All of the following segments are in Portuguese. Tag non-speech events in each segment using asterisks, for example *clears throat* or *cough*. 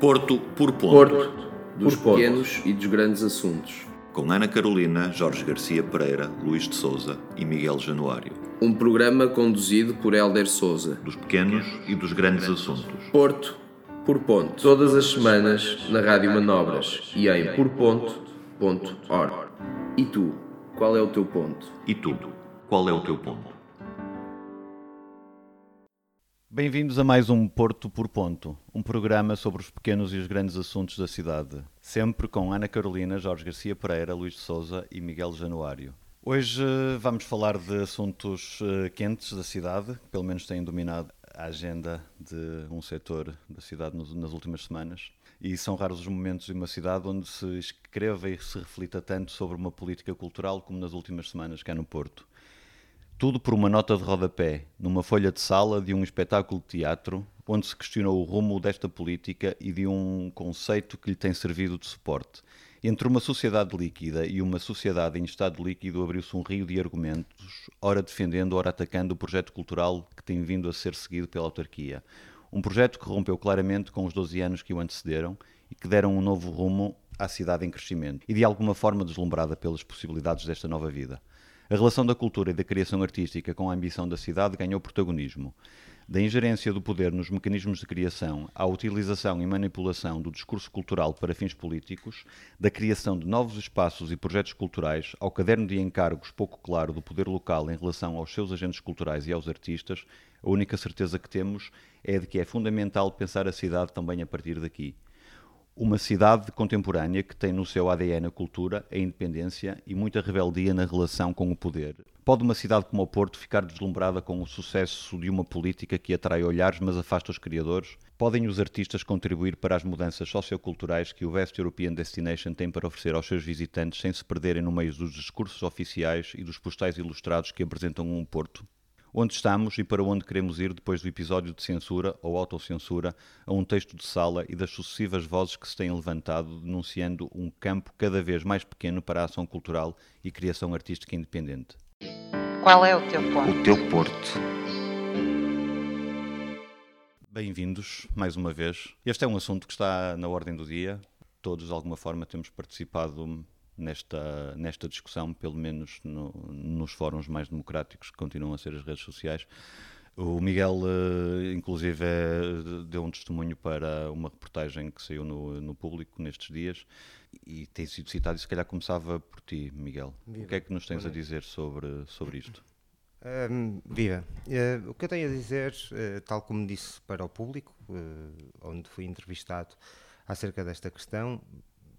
Porto por ponto. Porto, dos Por pequenos e dos grandes assuntos. Com Ana Carolina, Jorge Garcia Pereira, Luís de Souza e Miguel Januário. Um programa conduzido por Hélder Souza. Dos pequenos e dos grandes assuntos. Porto, por ponto. Todas as semanas na Rádio Manobras e em porponto.org. E tu, qual é o teu ponto? E tu, qual é o teu ponto? Bem-vindos a mais um Porto por Ponto, um programa sobre os pequenos e os grandes assuntos da cidade. Sempre com Ana Carolina, Jorge Garcia Pereira, Luís de Souza e Miguel Januário. Hoje eh, vamos falar de assuntos eh, quentes da cidade, que pelo menos têm dominado a agenda de um setor da cidade nas últimas semanas. E são raros os momentos de uma cidade onde se escreva e se reflita tanto sobre uma política cultural como nas últimas semanas cá no Porto. Tudo por uma nota de rodapé, numa folha de sala de um espetáculo de teatro, onde se questionou o rumo desta política e de um conceito que lhe tem servido de suporte. Entre uma sociedade líquida e uma sociedade em estado líquido abriu-se um rio de argumentos, ora defendendo, ora atacando o projeto cultural que tem vindo a ser seguido pela autarquia. Um projeto que rompeu claramente com os 12 anos que o antecederam e que deram um novo rumo à cidade em crescimento e de alguma forma deslumbrada pelas possibilidades desta nova vida. A relação da cultura e da criação artística com a ambição da cidade ganhou protagonismo. Da ingerência do poder nos mecanismos de criação à utilização e manipulação do discurso cultural para fins políticos, da criação de novos espaços e projetos culturais ao caderno de encargos pouco claro do poder local em relação aos seus agentes culturais e aos artistas, a única certeza que temos é de que é fundamental pensar a cidade também a partir daqui. Uma cidade contemporânea que tem no seu ADN a cultura, a independência e muita rebeldia na relação com o poder. Pode uma cidade como o Porto ficar deslumbrada com o sucesso de uma política que atrai olhares mas afasta os criadores? Podem os artistas contribuir para as mudanças socioculturais que o West European Destination tem para oferecer aos seus visitantes sem se perderem no meio dos discursos oficiais e dos postais ilustrados que apresentam um Porto? Onde estamos e para onde queremos ir depois do episódio de censura ou autocensura a um texto de sala e das sucessivas vozes que se têm levantado denunciando um campo cada vez mais pequeno para a ação cultural e criação artística independente. Qual é o teu ponto? O teu Porto. Bem-vindos mais uma vez. Este é um assunto que está na ordem do dia. Todos, de alguma forma, temos participado nesta, nesta discussão, pelo menos no- nos fóruns mais democráticos que continuam a ser as redes sociais. O Miguel, eh, inclusive, eh, deu um testemunho para uma reportagem que saiu no, no público nestes dias e tem sido citado. E se calhar começava por ti, Miguel. O que é que nos tens a dizer sobre, sobre isto? Hum, viva. Eh, o que eu tenho a dizer, eh, tal como disse para o público, eh, onde fui entrevistado acerca desta questão,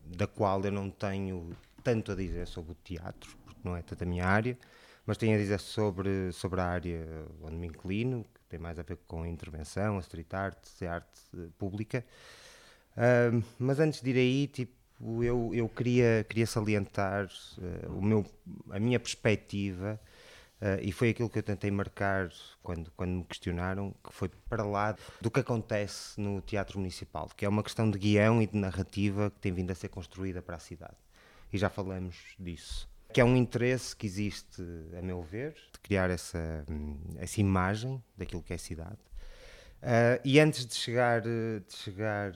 da qual eu não tenho tanto a dizer sobre o teatro, porque não é tanto a minha área, mas tenho a dizer sobre, sobre a área onde me inclino, que tem mais a ver com a intervenção, a street art, a arte eh, pública. Ahm, mas antes de ir aí, tipo, eu, eu queria, queria salientar eh, o meu, a minha perspectiva, eh, e foi aquilo que eu tentei marcar quando, quando me questionaram, que foi para lá do que acontece no Teatro Municipal, que é uma questão de guião e de narrativa que tem vindo a ser construída para a cidade. E já falamos disso. Que é um interesse que existe, a meu ver, de criar essa, hum, essa imagem daquilo que é cidade. Ah, e antes de chegar, eh, de chegar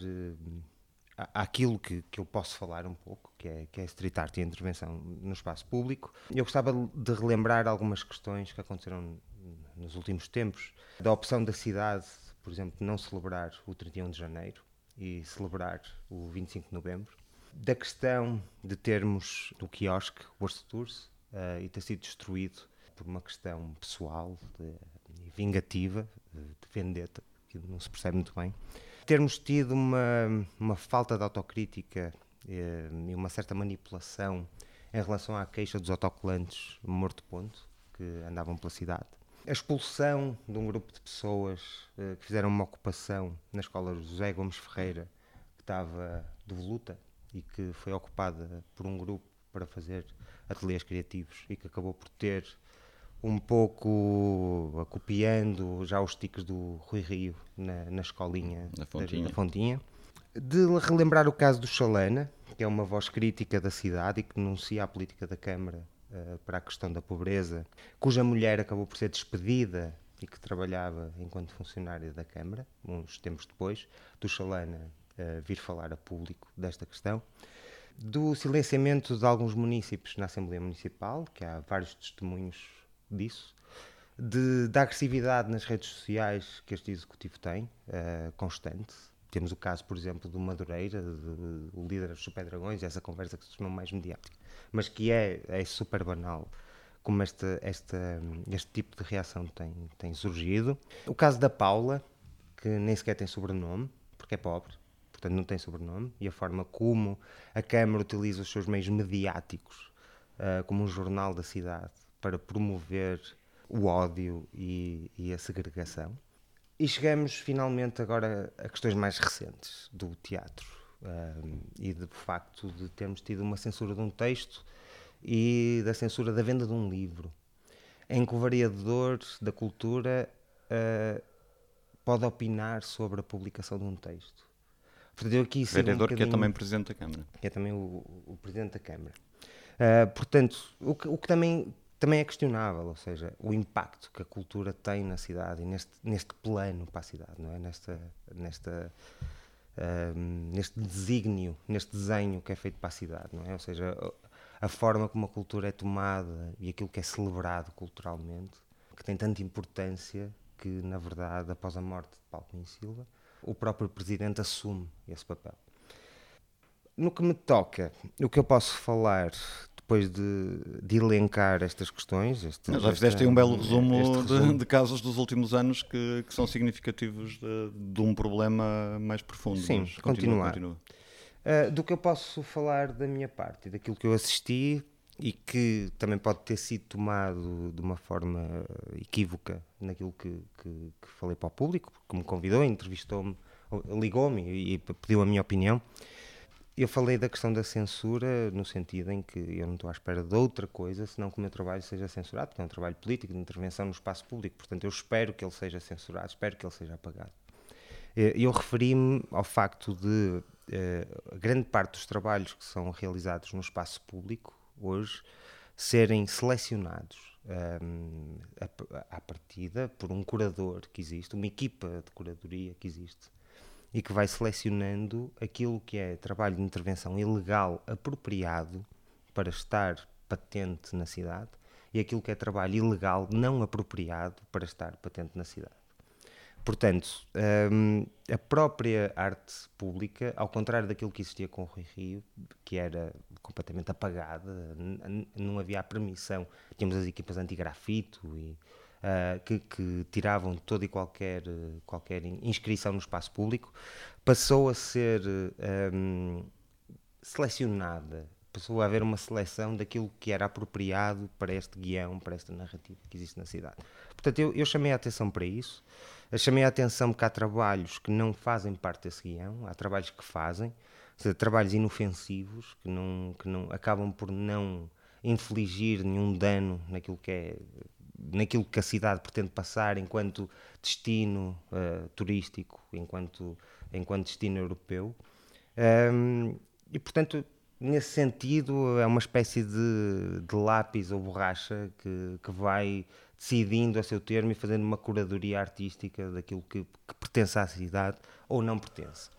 à- àquilo que, que eu posso falar um pouco, que é, que é street art e a intervenção no espaço público, eu gostava de relembrar algumas questões que aconteceram nos últimos tempos. Da opção da cidade, por exemplo, de não celebrar o 31 de janeiro e celebrar o 25 de novembro. Da questão de termos o quiosque, Worst Tours, eh, e ter sido destruído por uma questão pessoal e vingativa, de, de vendetta, que não se percebe muito bem. Termos tido uma, uma falta de autocrítica eh, e uma certa manipulação em relação à queixa dos autocolantes morto-ponto que andavam pela cidade. A expulsão de um grupo de pessoas eh, que fizeram uma ocupação na escola José Gomes Ferreira, que estava de voluta e que foi ocupada por um grupo para fazer ateliês criativos e que acabou por ter um pouco copiando já os tiques do Rui Rio na, na escolinha Na da- Fontinha. da Fontinha. De relembrar o caso do Chalana, que é uma voz crítica da cidade e que denuncia a política da Câmara eh, para a questão da pobreza, cuja mulher acabou por ser despedida e que trabalhava enquanto funcionária da Câmara, uns tempos depois, do Chalana vir falar a público desta questão. Do silenciamento de alguns municípios na Assembleia Municipal, que há vários testemunhos disso, de, da agressividade nas redes sociais que este Executivo tem, uh, constante. Temos o caso, por exemplo, do Madureira, do líder dos Super Dragões, essa conversa que se tornou mais mediática, mas que é, é super banal como este, este, este tipo de reação tem, tem surgido. O caso da Paula, que nem sequer tem sobrenome, porque é pobre, portanto não tem sobrenome, e a forma como a Câmara utiliza os seus meios mediáticos, uh, como um jornal da cidade, para promover o ódio e, e a segregação. E chegamos finalmente agora a questões mais recentes do teatro uh, e do facto de termos tido uma censura de um texto e da censura da venda de um livro, em que o variador da cultura uh, pode opinar sobre a publicação de um texto. Portanto, eu aqui vereador um que é também Presidente da Câmara. Que é também o, o Presidente da Câmara. Uh, portanto, o que, o que também, também é questionável, ou seja, o impacto que a cultura tem na cidade e neste, neste plano para a cidade, não é? Nesta, nesta, uh, neste desígnio, neste desenho que é feito para a cidade, não é? Ou seja, a forma como a cultura é tomada e aquilo que é celebrado culturalmente, que tem tanta importância que, na verdade, após a morte de Paulo Cunha Silva, o próprio Presidente assume esse papel. No que me toca, o que eu posso falar depois de, de elencar estas questões. Este, já fizeste aí um belo resumo, resumo. De, de, casos dos últimos anos que, que são significativos de, de, um problema mais profundo. Sim, continuar. Continua. Uh, do que eu posso falar da minha parte, daquilo que eu assisti e que também pode ter sido tomado de uma forma equívoca naquilo que, que, que falei para o público, porque me convidou, entrevistou-me, ligou-me e, pediu a minha opinião. Eu falei da questão da censura no sentido em que eu não estou à espera de outra coisa senão que o meu trabalho seja censurado, porque é um trabalho político de intervenção no espaço público. Portanto, eu espero que ele seja censurado, espero que ele seja apagado. Eh, eu referi-me ao facto de uh, grande parte dos trabalhos que são realizados no espaço público hoje serem selecionados um, à partida por um curador que existe, uma equipa de curadoria que existe e que vai selecionando aquilo que é trabalho de intervenção ilegal apropriado para estar patente na cidade e aquilo que é trabalho ilegal não apropriado para estar patente na cidade. Portanto, um, a própria arte pública, ao contrário daquilo que existia com o Rui Rio, que era completamente apagada, não havia a permissão, tínhamos as equipas anti-grafito e uh, que, que, tiravam toda e qualquer, qualquer inscrição no espaço público, passou a ser um, selecionada, passou a haver uma seleção daquilo que era apropriado para este guião, para esta narrativa que existe na cidade. Portanto, eu, eu chamei a atenção para isso. Chamei a atenção que há trabalhos que não fazem parte desse guião, há trabalhos que fazem, seja, trabalhos inofensivos que, não, que não acabam por não infligir nenhum dano naquilo que é naquilo que a cidade pretende passar enquanto destino uh, turístico, enquanto, enquanto destino europeu. Um, e, portanto, nesse sentido, é uma espécie de, de lápis ou borracha que, que vai decidindo a seu termo e fazendo uma curadoria artística daquilo que, que pertence à cidade ou não pertence.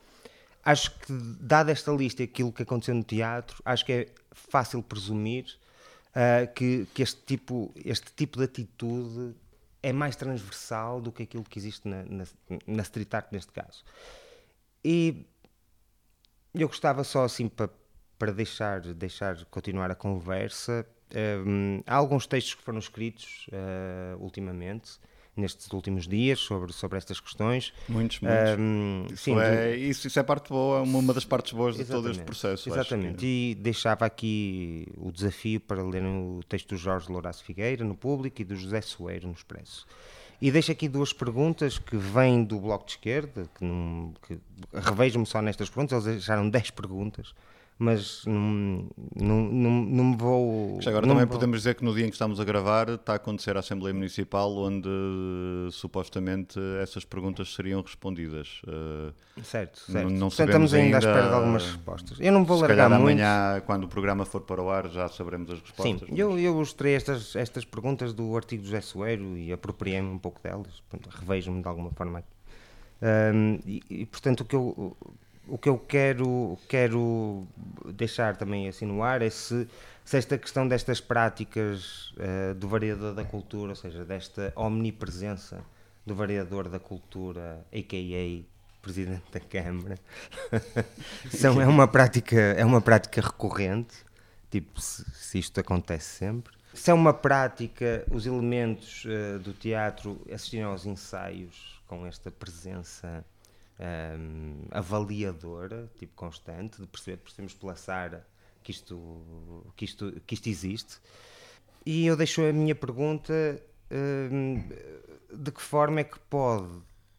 Acho que, dada esta lista e aquilo que aconteceu no teatro, acho que é fácil presumir uh, que, que, este, tipo, este tipo de atitude é mais transversal do que aquilo que existe na, na, na street art neste caso. E eu gostava só assim para, para deixar, deixar continuar a conversa, um, há alguns textos que foram escritos uh, ultimamente, nestes últimos dias, sobre, sobre estas questões. Muitos, muitos. Um, isso, sim, é, isso, isso, é parte boa, uma das partes boas de todo este processo. Exatamente. Que... E deixava aqui o desafio para lerem o texto do Jorge Lourenço Figueira no público e do José Soeiro no Expresso. E deixo aqui duas perguntas que vêm do Bloco de Esquerda, que, que revejo-me só nestas perguntas, eles deixaram 10 perguntas mas não, não, não, não me vou. Agora também podemos dizer que no dia em que estamos a gravar está a acontecer a Assembleia Municipal, onde supostamente essas perguntas seriam respondidas. Certo, certo. Não, sabemos estamos ainda à espera de algumas respostas. Eu não vou se largar muito. amanhã, quando o programa for para o ar, já saberemos as respostas. Sim, mas... eu, eu mostrei estas, estas perguntas do artigo do José Soeiro e apropriei-me um pouco delas, revejo-me de alguma forma aqui. Um, e, e, portanto, o que eu o que eu quero, quero deixar também assim no ar é se, se esta questão destas práticas uh, do variador da cultura, ou seja, desta omnipresença do variador da cultura, a.k.a. Presidente da Câmara, *laughs* são, é, uma prática, é uma prática recorrente, tipo, se, se isto acontece sempre. Se é uma prática, os elementos uh, do teatro assistiram aos ensaios com esta presença um, avaliadora, tipo constante, de perceber, percebemos pela Sara que isto, que, isto, que isto existe. E eu deixo a minha pergunta: um, de que forma é que pode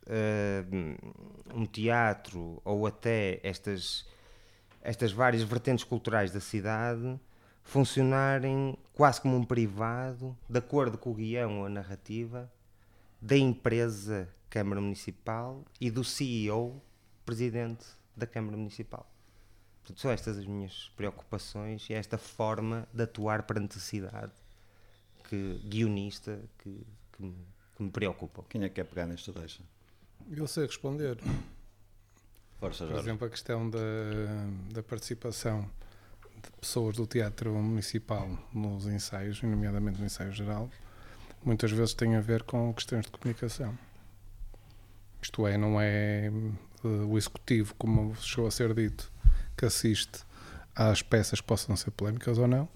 um, um teatro ou até estas, estas várias vertentes culturais da cidade funcionarem quase como um privado, de acordo com o guião ou a narrativa da empresa Câmara Municipal e do CEO, presidente da Câmara Municipal. Portanto, são estas as minhas preocupações e esta forma de atuar perante a cidade que, guionista que, que, me, que me preocupa. Quem é que quer pegar nesta deixa? Eu sei responder. Força, Por exemplo, a questão da, da participação de pessoas do Teatro Municipal nos ensaios, nomeadamente no ensaio geral, muitas vezes tem a ver com questões de comunicação. Isto é, não é uh, o executivo, como chegou a ser dito, que assiste às peças que possam ser polémicas ou não.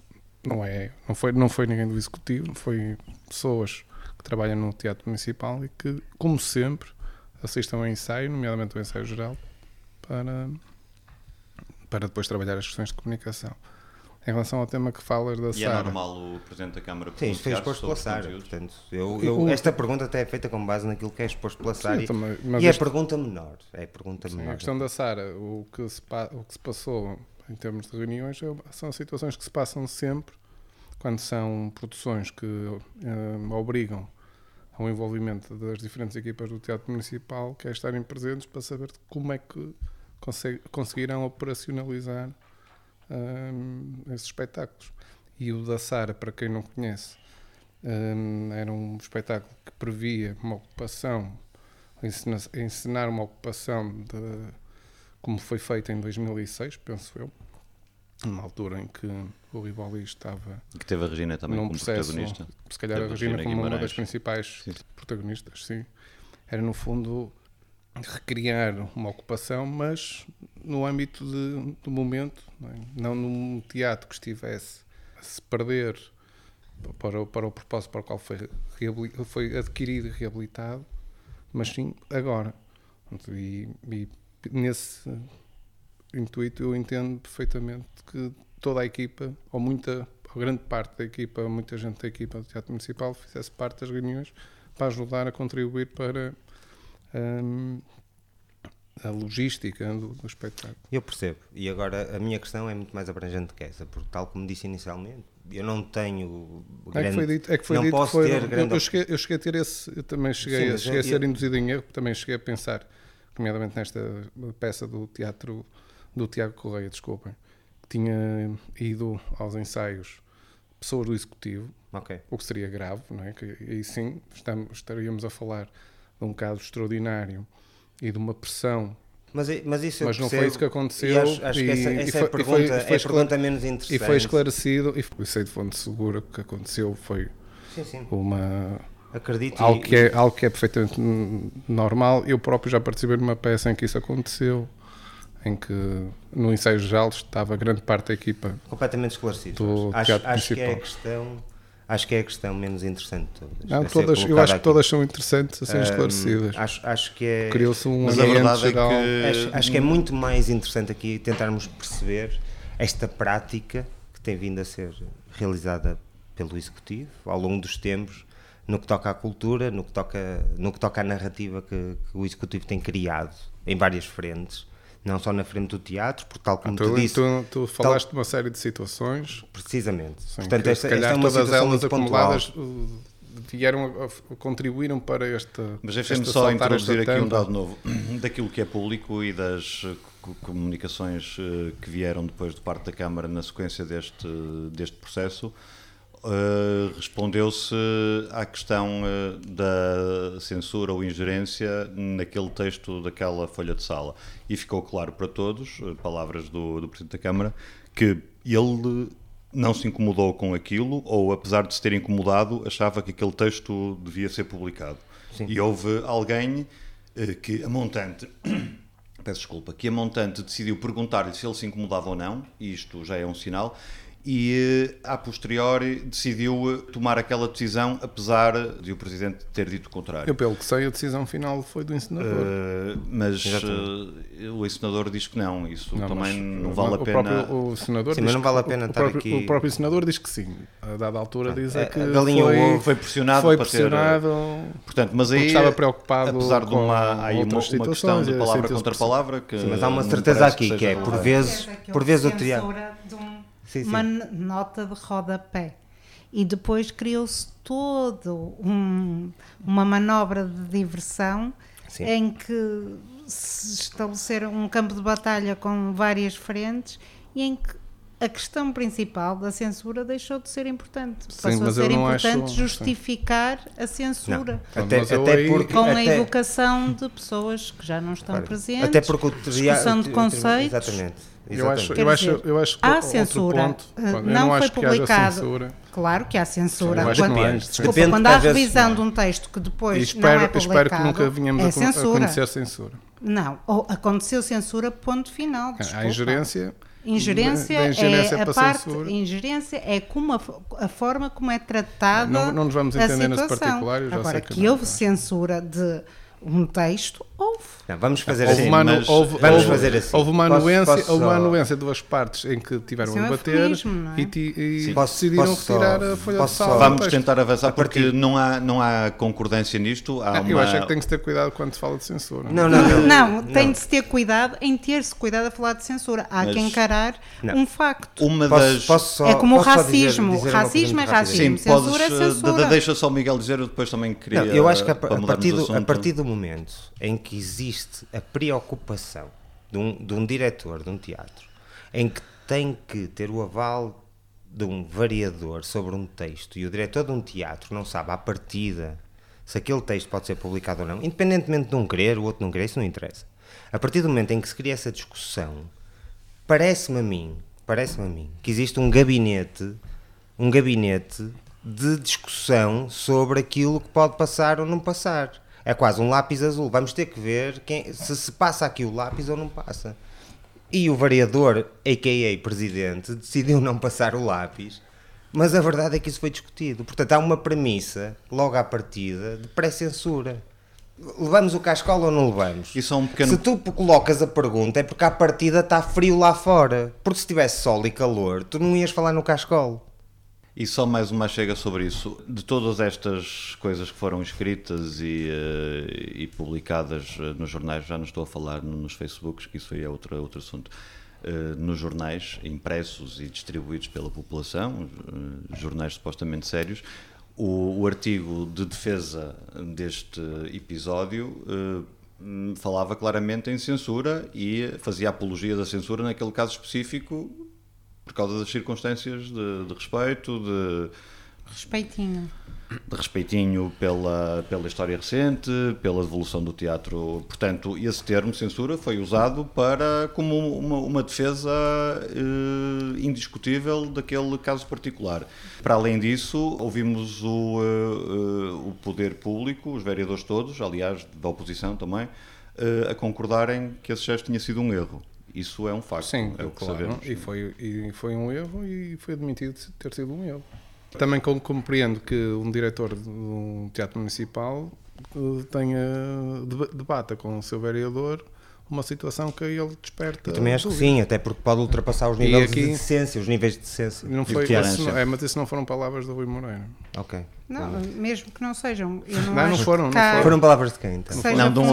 Não é, não foi, não foi ninguém do executivo, foi pessoas que trabalham no teatro municipal e que, como sempre, assistam ao ensaio, nomeadamente ao ensaio geral, para para depois trabalhar as questões de comunicação. Em relação ao tema que falas da e Sara. é normal o Presidente da Câmara Sim, isto foi exposto pela Sara. Portanto, eu, eu, esta pergunta até é feita com base naquilo que é exposto pela Sara. também, e é a pergunta menor. É a pergunta sim, menor. A questão da Sara, o, que se, o que se passou em termos de reuniões é são situações que se passam sempre quando são produções que uh, obrigam ao envolvimento das diferentes equipas do Teatro Municipal, que é estarem presentes para saber como é que conseguirão operacionalizar esses espetáculos. E o da Sara, para quem não conhece, era um espetáculo que previa uma ocupação, encenar uma ocupação de, como foi feito em 2006, penso eu, numa altura em que o Rivoli estava que teve a Regina também como processo, protagonista. Se calhar teve a Regina, Regina como uma das principais sim. protagonistas, sim. Era no fundo recriar uma ocupação, mas no âmbito de, do momento, não, é? não num teatro que estivesse a se perder para, para o propósito para o qual foi, foi adquirido e reabilitado, mas sim agora. E, e nesse intuito eu entendo perfeitamente que toda a equipa, ou muita, ou grande parte da equipa, muita gente da equipa do Teatro Municipal fizesse parte das reuniões para ajudar a contribuir para um, a logística do, do, espetáculo. Eu percebo. E agora a minha questão é muito mais abrangente que essa, porque tal como disse inicialmente, eu não tenho grande, é que foi dito, é que foi não dito posso foi, ter eu, grande... eu, cheguei, eu cheguei a ter esse, eu também cheguei, Sim, a, cheguei eu, a ser induzido em erro, também cheguei a pensar, nomeadamente nesta peça do teatro do Tiago Correia, desculpem, que tinha ido aos ensaios pessoas do executivo, okay. o que seria grave, não é? Que aí sim estamos, estaríamos a falar de um caso extraordinário e de uma pressão. Mas, mas isso mas não foi isso que aconteceu. Acho, acho, que essa, essa foi, é, a pergunta, foi, foi é a pergunta menos interessante. E foi esclarecido, e foi, sei de fonte segura que o que aconteceu foi sim, sim. uma. Acredito. Algo, e, que é, algo que é perfeitamente normal. Eu próprio já participei numa peça em que isso aconteceu em que no ensaio geral estava grande parte da equipa completamente esclarecida. Acho, acho que é a questão acho que é a questão menos interessante de todas. Não, todas eu acho aqui. que todas são interessantes a serem um, esclarecidas. Acho, acho que é. Criou-se um Mas a verdade geral. é que. Acho, acho, que é muito mais interessante aqui tentarmos perceber esta prática que tem vindo a ser realizada pelo Executivo ao longo dos tempos, no que toca à cultura, no que toca, no que toca à narrativa que, que o Executivo tem criado em várias frentes não só na frente do teatro, porque tal como ah, tu, te disse... Tu, tu falaste tal, de uma série de situações... Precisamente. Sim, Portanto, esta, esta é uma todas elas acumuladas uh, vieram, a, contribuíram para esta... Mas deixem-me só introduzir aqui um dado novo, *clears throat* daquilo que é público e das comunicações uh, que vieram depois de parte da Câmara na sequência deste, deste processo. Uh, respondeu-se à questão uh, da censura ou ingerência naquele texto daquela folha de sala. E ficou claro para todos, uh, palavras do, do Presidente da Câmara, que ele não se incomodou com aquilo, ou apesar de se ter incomodado, achava que aquele texto devia ser publicado. Sim. E houve alguém que a montante *coughs* peço desculpa, que a montante decidiu perguntar-lhe se ele se incomodava ou não, e isto já é um sinal, e a posteriori decidiu eh, tomar aquela decisão, apesar de o Presidente ter dito o contrário. Eu, pelo que sei, a decisão final foi do encenador. Uh, mas uh, o encenador diz que não, isso não, também não vale a pena. Próprio, o senador sim, mas não vale a pena o, estar próprio, aqui. O próprio senador diz que sim. A dada altura diz é, que foi, foi pressionado foi para pressionado ter. Portanto, mas aí estava preocupado apesar de uma, há uma, uma questão de palavra contra palavra que sim, mas há uma certeza aqui que é por vezes, por vezes o triângulo sim, uma sim. nota de rodapé. E depois criou-se todo um, uma manobra de diversão sim. em que se estabeleceram um campo de batalha com várias frentes e em que a questão principal da censura deixou de ser importante. Sim, Passou a ser importante acho, justificar sim. a censura. Não, até, até porque, com até, a educação de pessoas que já não estão claro, presentes, até porque o discussão de conceitos. Exatamente. Eu acho, eu, acho, eu acho que há censura. Ponto, não, não foi publicado. Claro que há censura. Quando, há, desculpa, quando há revisão de um texto que depois espero, não é publicado, espero que nunca venhamos é a, censura. a conhecer censura. Não, ou aconteceu censura, ponto final. Desculpa. Há ingerência. Ingerência, ingerência é a parte, censura. ingerência é como a, a, forma como é tratada não, não nos vamos entender nesse particular. Agora, que, que houve censura de um texto, houve. Não, vamos fazer houve assim. Uma, mas, houve, vamos houve, fazer assim. Houve uma, posso, anuência, posso houve uma anuência de duas partes em que tiveram a debater é? e, e posso, decidiram retirar só, a folha de sal. Vamos tentar avançar porque não há, não há concordância nisto. Há ah, uma... Eu acho é que tem que ter cuidado quando se fala de censura. Não, não, não. não, não tem de se ter cuidado em ter-se cuidado a falar de censura. Há mas, que encarar um facto. Uma das... Só, é como o racismo. Dizer, dizer racismo é racismo. Sim, censura é censura. Deixa só o Miguel dizer, eu depois também queria. Eu acho que a partir do momento em que existe a preocupação de um, de um diretor de um teatro em que tem que ter o aval de um variador sobre um texto e o diretor de um teatro não sabe à partida se aquele texto pode ser publicado ou não, independentemente de um querer, o outro não querer, isso não interessa. A partir do momento em que se cria essa discussão, parece-me a mim, parece-me a mim, que existe um gabinete, um gabinete de discussão sobre aquilo que pode passar ou não passar. É quase um lápis azul. Vamos ter que ver quem, se se passa aqui o lápis ou não passa. E o variador, a.k.a. presidente, decidiu não passar o lápis, mas a verdade é que isso foi discutido. Portanto, há uma premissa, logo à partida, de pré-censura. Levamos o cascola ou não levamos? Isso é um pequeno... Se tu colocas a pergunta é porque à partida está frio lá fora. Porque se tivesse sol e calor, tu não ias falar no cascolo. E só mais uma chega sobre isso. De todas estas coisas que foram escritas e, uh, e publicadas uh, nos jornais, já não estou a falar nos Facebooks, que isso aí é outro, outro assunto, uh, nos jornais impressos e distribuídos pela população, jornais supostamente sérios, o, o, artigo de defesa deste episódio falava claramente em censura e fazia apologia da censura naquele caso específico por causa das circunstâncias de, de respeito, de respeitinho, de respeitinho pela, pela história recente, pela evolução do teatro. Portanto, esse termo censura foi usado para como uma, uma defesa eh, indiscutível daquele caso particular. Para além disso, ouvimos o, eh, o poder público, os vereadores todos, aliás, da oposição também, eh, a concordarem que esse gesto tinha sido um erro. Isso é um facto. Sim, é claro. E foi, e foi um erro e foi admitido ter sido um erro. Também compreendo que um diretor de um teatro municipal eh, tenha debata com o seu vereador uma situação que ele desperta. Eu também acho dúvida. que sim, até porque pode ultrapassar os níveis aqui, de decência, os níveis de decência. Não foi, isso, não, é, mas isso não foram palavras do Rui Moreira. Ok. Não, mesmo que não sejam. Eu não, não, não foram, não foram. Foram palavras de quem então? Seja não, de um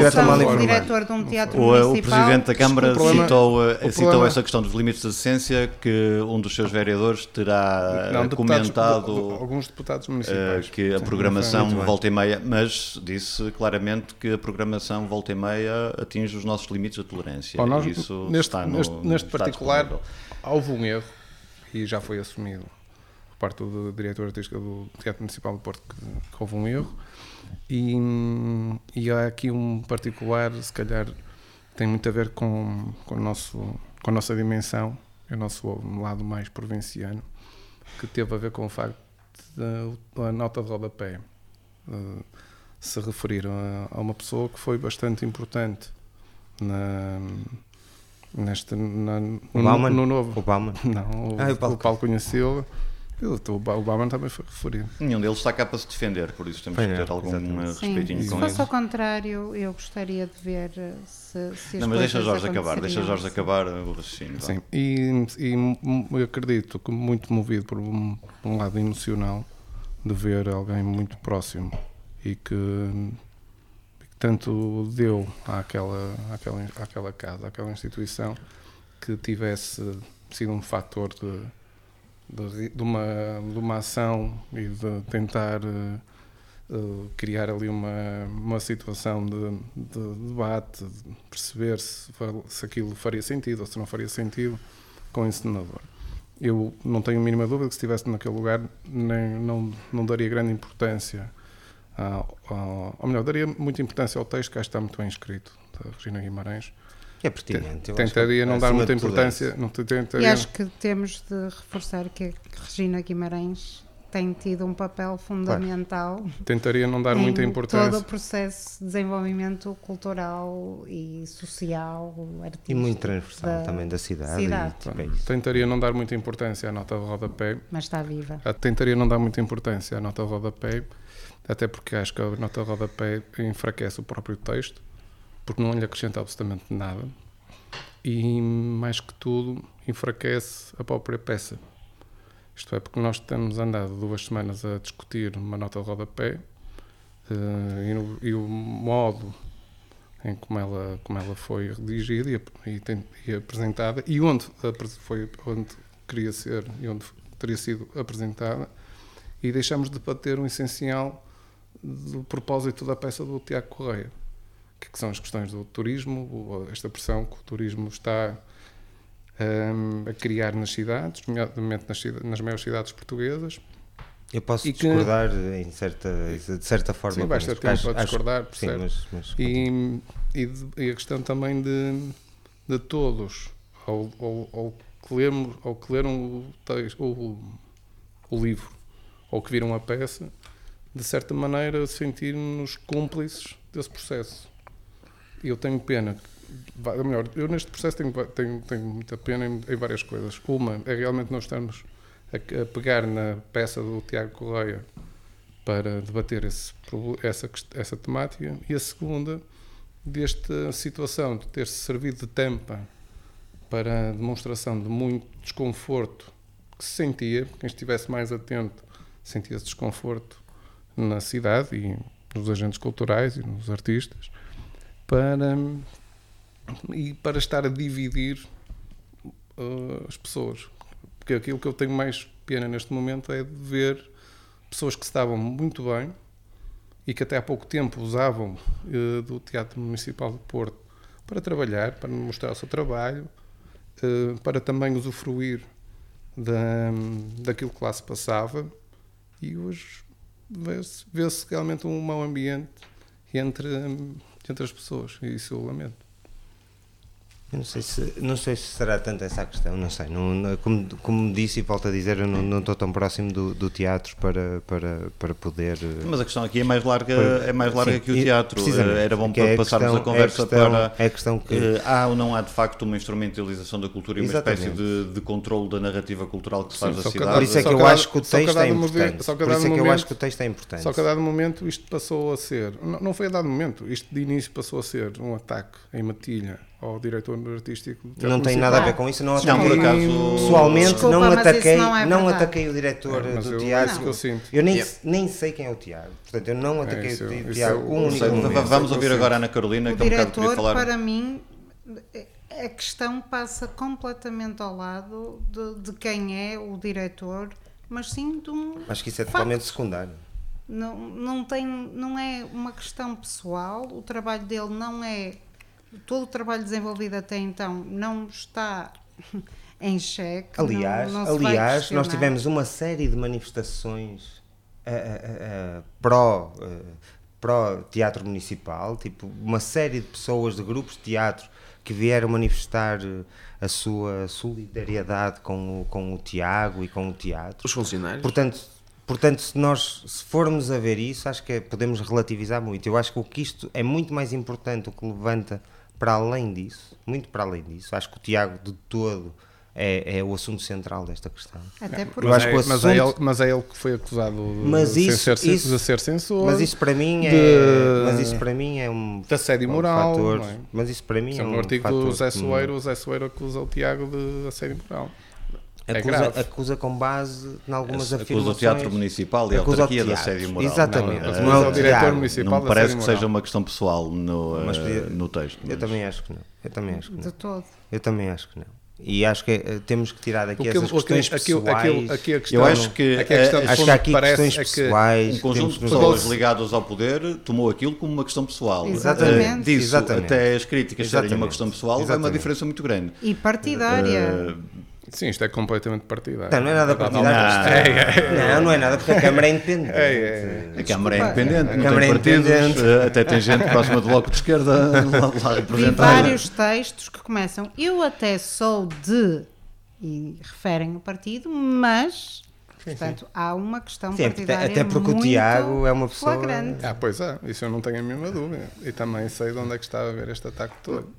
diretor de um teatro o, municipal. O Presidente da Câmara citou, eh, citou essa questão dos limites de decência que um dos seus vereadores terá não, comentado. Deputados, alguns deputados municipais. Que a programação volta e meia, mas disse claramente que a programação volta e meia atinge os nossos limites de tolerância. Bom, nós, Isso neste, está no, neste, neste particular houve um erro e já foi assumido por parte do diretor artístico do Teatro Municipal do Porto que, que houve um erro. E, e há aqui um particular, se calhar, tem muito a ver com, com, o nosso, com a nossa dimensão, o nosso lado mais provinciano, que teve a ver com o facto da nota de rodapé uh, se referir a, a, uma pessoa que foi bastante importante na, neste, na, no, no, novo. Obama? Não, o, ah, o Paulo, o Paulo conheceu o Obama também foi referido. Nenhum deles está cá para se defender, por isso temos que ter algum exatamente. respeitinho Sim. com Se fosse ao contrário, eu gostaria de ver eh, se, se Não, mas deixa Jorge acabar, deixa Jorge acabar o raciocínio. Sim, e, e eu acredito que muito movido por um, um, lado emocional de ver alguém muito próximo e que, que tanto deu àquela, àquela, àquela casa, àquela instituição, que tivesse sido um fator de de, de, uma, de uma ação e de tentar uh, criar ali uma, uma situação de, de debate, de perceber se, se aquilo faria sentido ou se não faria sentido com o encenador. Eu não tenho a mínima dúvida que se estivesse naquele lugar nem, não, não daria grande importância, ao, ou melhor, daria muita importância ao texto que está muito bem escrito, da Regina Guimarães, é pertinente. Tentaria não dar muita importância. Não tentaria... E acho que temos de reforçar que a Regina Guimarães tem tido um papel fundamental. Claro. Tentaria não dar muita importância. todo o processo de desenvolvimento cultural e social, artístico. E muito transversal da também da cidade. cidade. E, tentaria não dar muita importância à nota de rodapé. Mas está viva. Ah, tentaria não dar muita importância à nota de rodapé, até porque acho que a nota de rodapé enfraquece o próprio texto porque não lhe acrescenta absolutamente nada e, mais que tudo, enfraquece a própria peça. Isto é, porque nós temos andado duas semanas a discutir uma nota de rodapé uh, e, no, e, o modo em como ela, como ela foi redigida e, e, tem, e apresentada e onde foi onde queria ser e onde teria sido apresentada e deixamos de bater o essencial do propósito da peça do Tiago Correia que são as questões do turismo, esta pressão que o turismo está um, a criar nas cidades, nomeadamente nas, nas maiores cidades portuguesas. Eu posso discordar em certa, de certa forma. Sim, basta tempo para discordar, sim, mas, mas e, e, de, e, a questão também de, de todos, ao, ao, ao, que lermos, ao que leram o, texto, o, o livro, ou que viram a peça, de certa maneira sentirmos cúmplices desse processo eu tenho pena, ou melhor, eu neste processo tenho, tenho, tenho muita pena em, em, várias coisas. Uma é realmente nós estamos a, a, pegar na peça do Tiago Correia para debater esse, essa, essa temática, e a segunda, desta situação de ter-se servido de tampa para a demonstração de muito desconforto que se sentia, quem estivesse mais atento sentia-se desconforto na cidade e nos agentes culturais e nos artistas para, e para estar a dividir uh, as pessoas. Porque aquilo que eu tenho mais pena neste momento é de ver pessoas que estavam muito bem e que até há pouco tempo usavam uh, do Teatro Municipal de Porto para trabalhar, para mostrar o seu trabalho, uh, para também usufruir da, daquilo que lá se passava e hoje vê-se vê realmente um mau ambiente entre entre as pessoas, e isso eu lamento. Eu não sei se não sei se será tanto essa a questão, não sei. Não, como, como disse e volto a dizer, eu não, não estou tão próximo do, do, teatro para, para, para poder. Mas a questão aqui é mais larga, para, é mais larga sim, que o teatro. Era bom para é passarmos a, questão, a conversa é a questão, para. É a questão que. Uh, há ou não há de facto uma instrumentalização da cultura e uma espécie de, de controle da narrativa cultural que se faz sim, da cidade. Por isso é que eu acho que o texto é importante. Por isso é que eu acho que o texto é importante. Só que a dado momento isto passou a ser. Não, não foi a dado momento, isto de início passou a ser um ataque em matilha ao diretor artístico. Não tem nada a ver com isso, não, não por acaso. Pessoalmente Desculpa, não ataquei, não, é não, ataquei o diretor é, do eu, teatro. Eu, eu nem, yeah. nem sei quem é o Tiago. Portanto, eu não ataquei é, isso, o Tiago. Um único Vamos ouvir agora a Ana Carolina, o que diretor, um falar. para mim, a questão passa completamente ao lado de, de quem é o diretor, mas sim de um. Acho que isso é totalmente secundário. Não, não, tem, não é uma questão pessoal, o trabalho dele não é todo o trabalho desenvolvido até então não está *laughs* em xeque. Aliás, não, não aliás nós tivemos uma série de manifestações uh, uh, pró, pró teatro municipal, tipo, uma série de pessoas, de grupos de teatro que vieram manifestar a sua solidariedade com o, com o Tiago e com o teatro. Os funcionários? Portanto, portanto, se nós se formos a ver isso, acho que é, podemos relativizar muito. Eu acho que o que isto é muito mais importante, o que levanta para além disso, muito para além disso. Acho que o Tiago de todo é, é, o assunto central desta questão. Até porque mas, é, assunto... mas, é ele, mas é ele que foi acusado mas de, isso, ser, isso, de ser censor. Mas isso para mim é, de, mas isso para mim é um de assédio moral. Fator, é? Mas isso para mim isso é um, um artigo fator do Zé Soeiro, o Zé Soeiro acusa o Tiago de assédio moral. Acusa, é acusa com base em algumas acusa afirmações. Acusa o Teatro Municipal e a autarquia de assédio moral. Exatamente. Não, não, não é o diretor municipal não me parece que seja uma questão pessoal no, mas, uh, no texto. Mas... Eu também acho que não. Eu também acho que não. De todo. Eu também acho que não. E acho que uh, temos que tirar daqui essas questões aqui, pessoais. Aqui a questão, eu acho que, aqui a questão, uh, acho que há aqui questões é pessoais. Um conjunto de pessoas ligadas ao poder tomou aquilo como uma questão pessoal. Exatamente. Uh, disso, Exatamente. até as críticas serem uma questão pessoal, é uma diferença muito grande. E partidária. Sim, isto é completamente partidário. Não, não é nada partidário. Não, é, é, não, não é nada, porque a Câmara é independente. É, a Câmara é independente, a não Câmara tem é partidos, até tem gente próxima do Bloco de Esquerda *laughs* lá, representada. vários textos que começam, eu até sou de, e referem o partido, mas... Portanto, há uma questão Sim, partidária até porque o Tiago é uma pessoa. Flagrante. Ah, pois é, isso eu não tenho a mínima dúvida. E também sei de onde é que está a ver este ataque todo.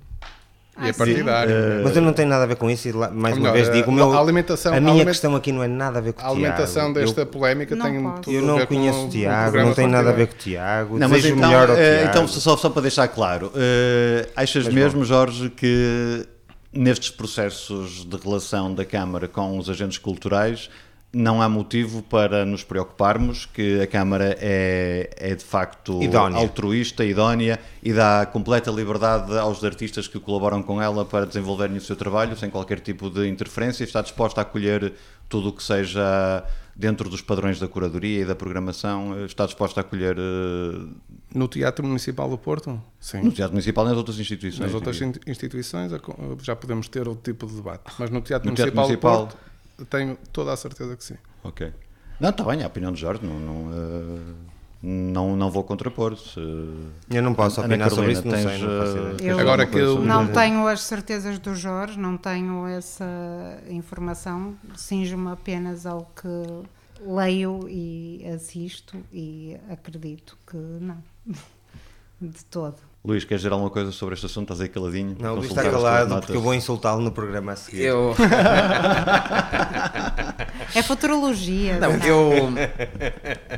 E Ah, é partidário. Uh, mas eu não tenho nada a ver com isso e lá, mais melhor, uma vez digo, o meu, a alimentação- a a minha aliment- questão aqui não é nada a ver com o A alimentação Tiago. desta eu, polémica Não tem posso. tudo eu a não ver conheço com o o Tiago, não tem nada a ver com o Tiago. Não, mas então, melhor ao eh, Tiago. então só, só para deixar claro, eh, achas Mas mesmo, Jorge, que nestes processos de relação da Câmara com os agentes culturais não há motivo para nos preocuparmos que a Câmara é, é de facto Idónea. altruísta, idónea e dá completa liberdade aos artistas que colaboram com ela para desenvolverem o seu trabalho sem qualquer tipo de interferência, está disposta a acolher tudo o que seja dentro dos padrões da curadoria e da programação, está disposta a acolher eh, No Teatro Municipal do Porto? Sim. no Teatro Municipal e nas outras instituições. Nas outras instituições já podemos ter outro tipo de debate. Mas no Teatro No Teatro Municipal, Municipal. do Porto tenho toda a certeza que sim. Ok. Não, está bem, é a opinião de Jorge, não, não, eh, não, não vou contrapor. Se... Eu não posso Ana opinar sobre Carolina, isso, não sei, tens, não eh, tens Agora que eu- sobre Não tenho as certezas do Jorge, não tenho essa informação, cinjo-me apenas ao que leio e assisto e acredito que não, *laughs* de todo. Luís, queres dizer alguma coisa sobre este assunto? Estás aí caladinho? Não, o Luís está calado porque eu vou insultá-lo no programa a seguir. Eu. *laughs* É futurologia, Não, sabe? eu.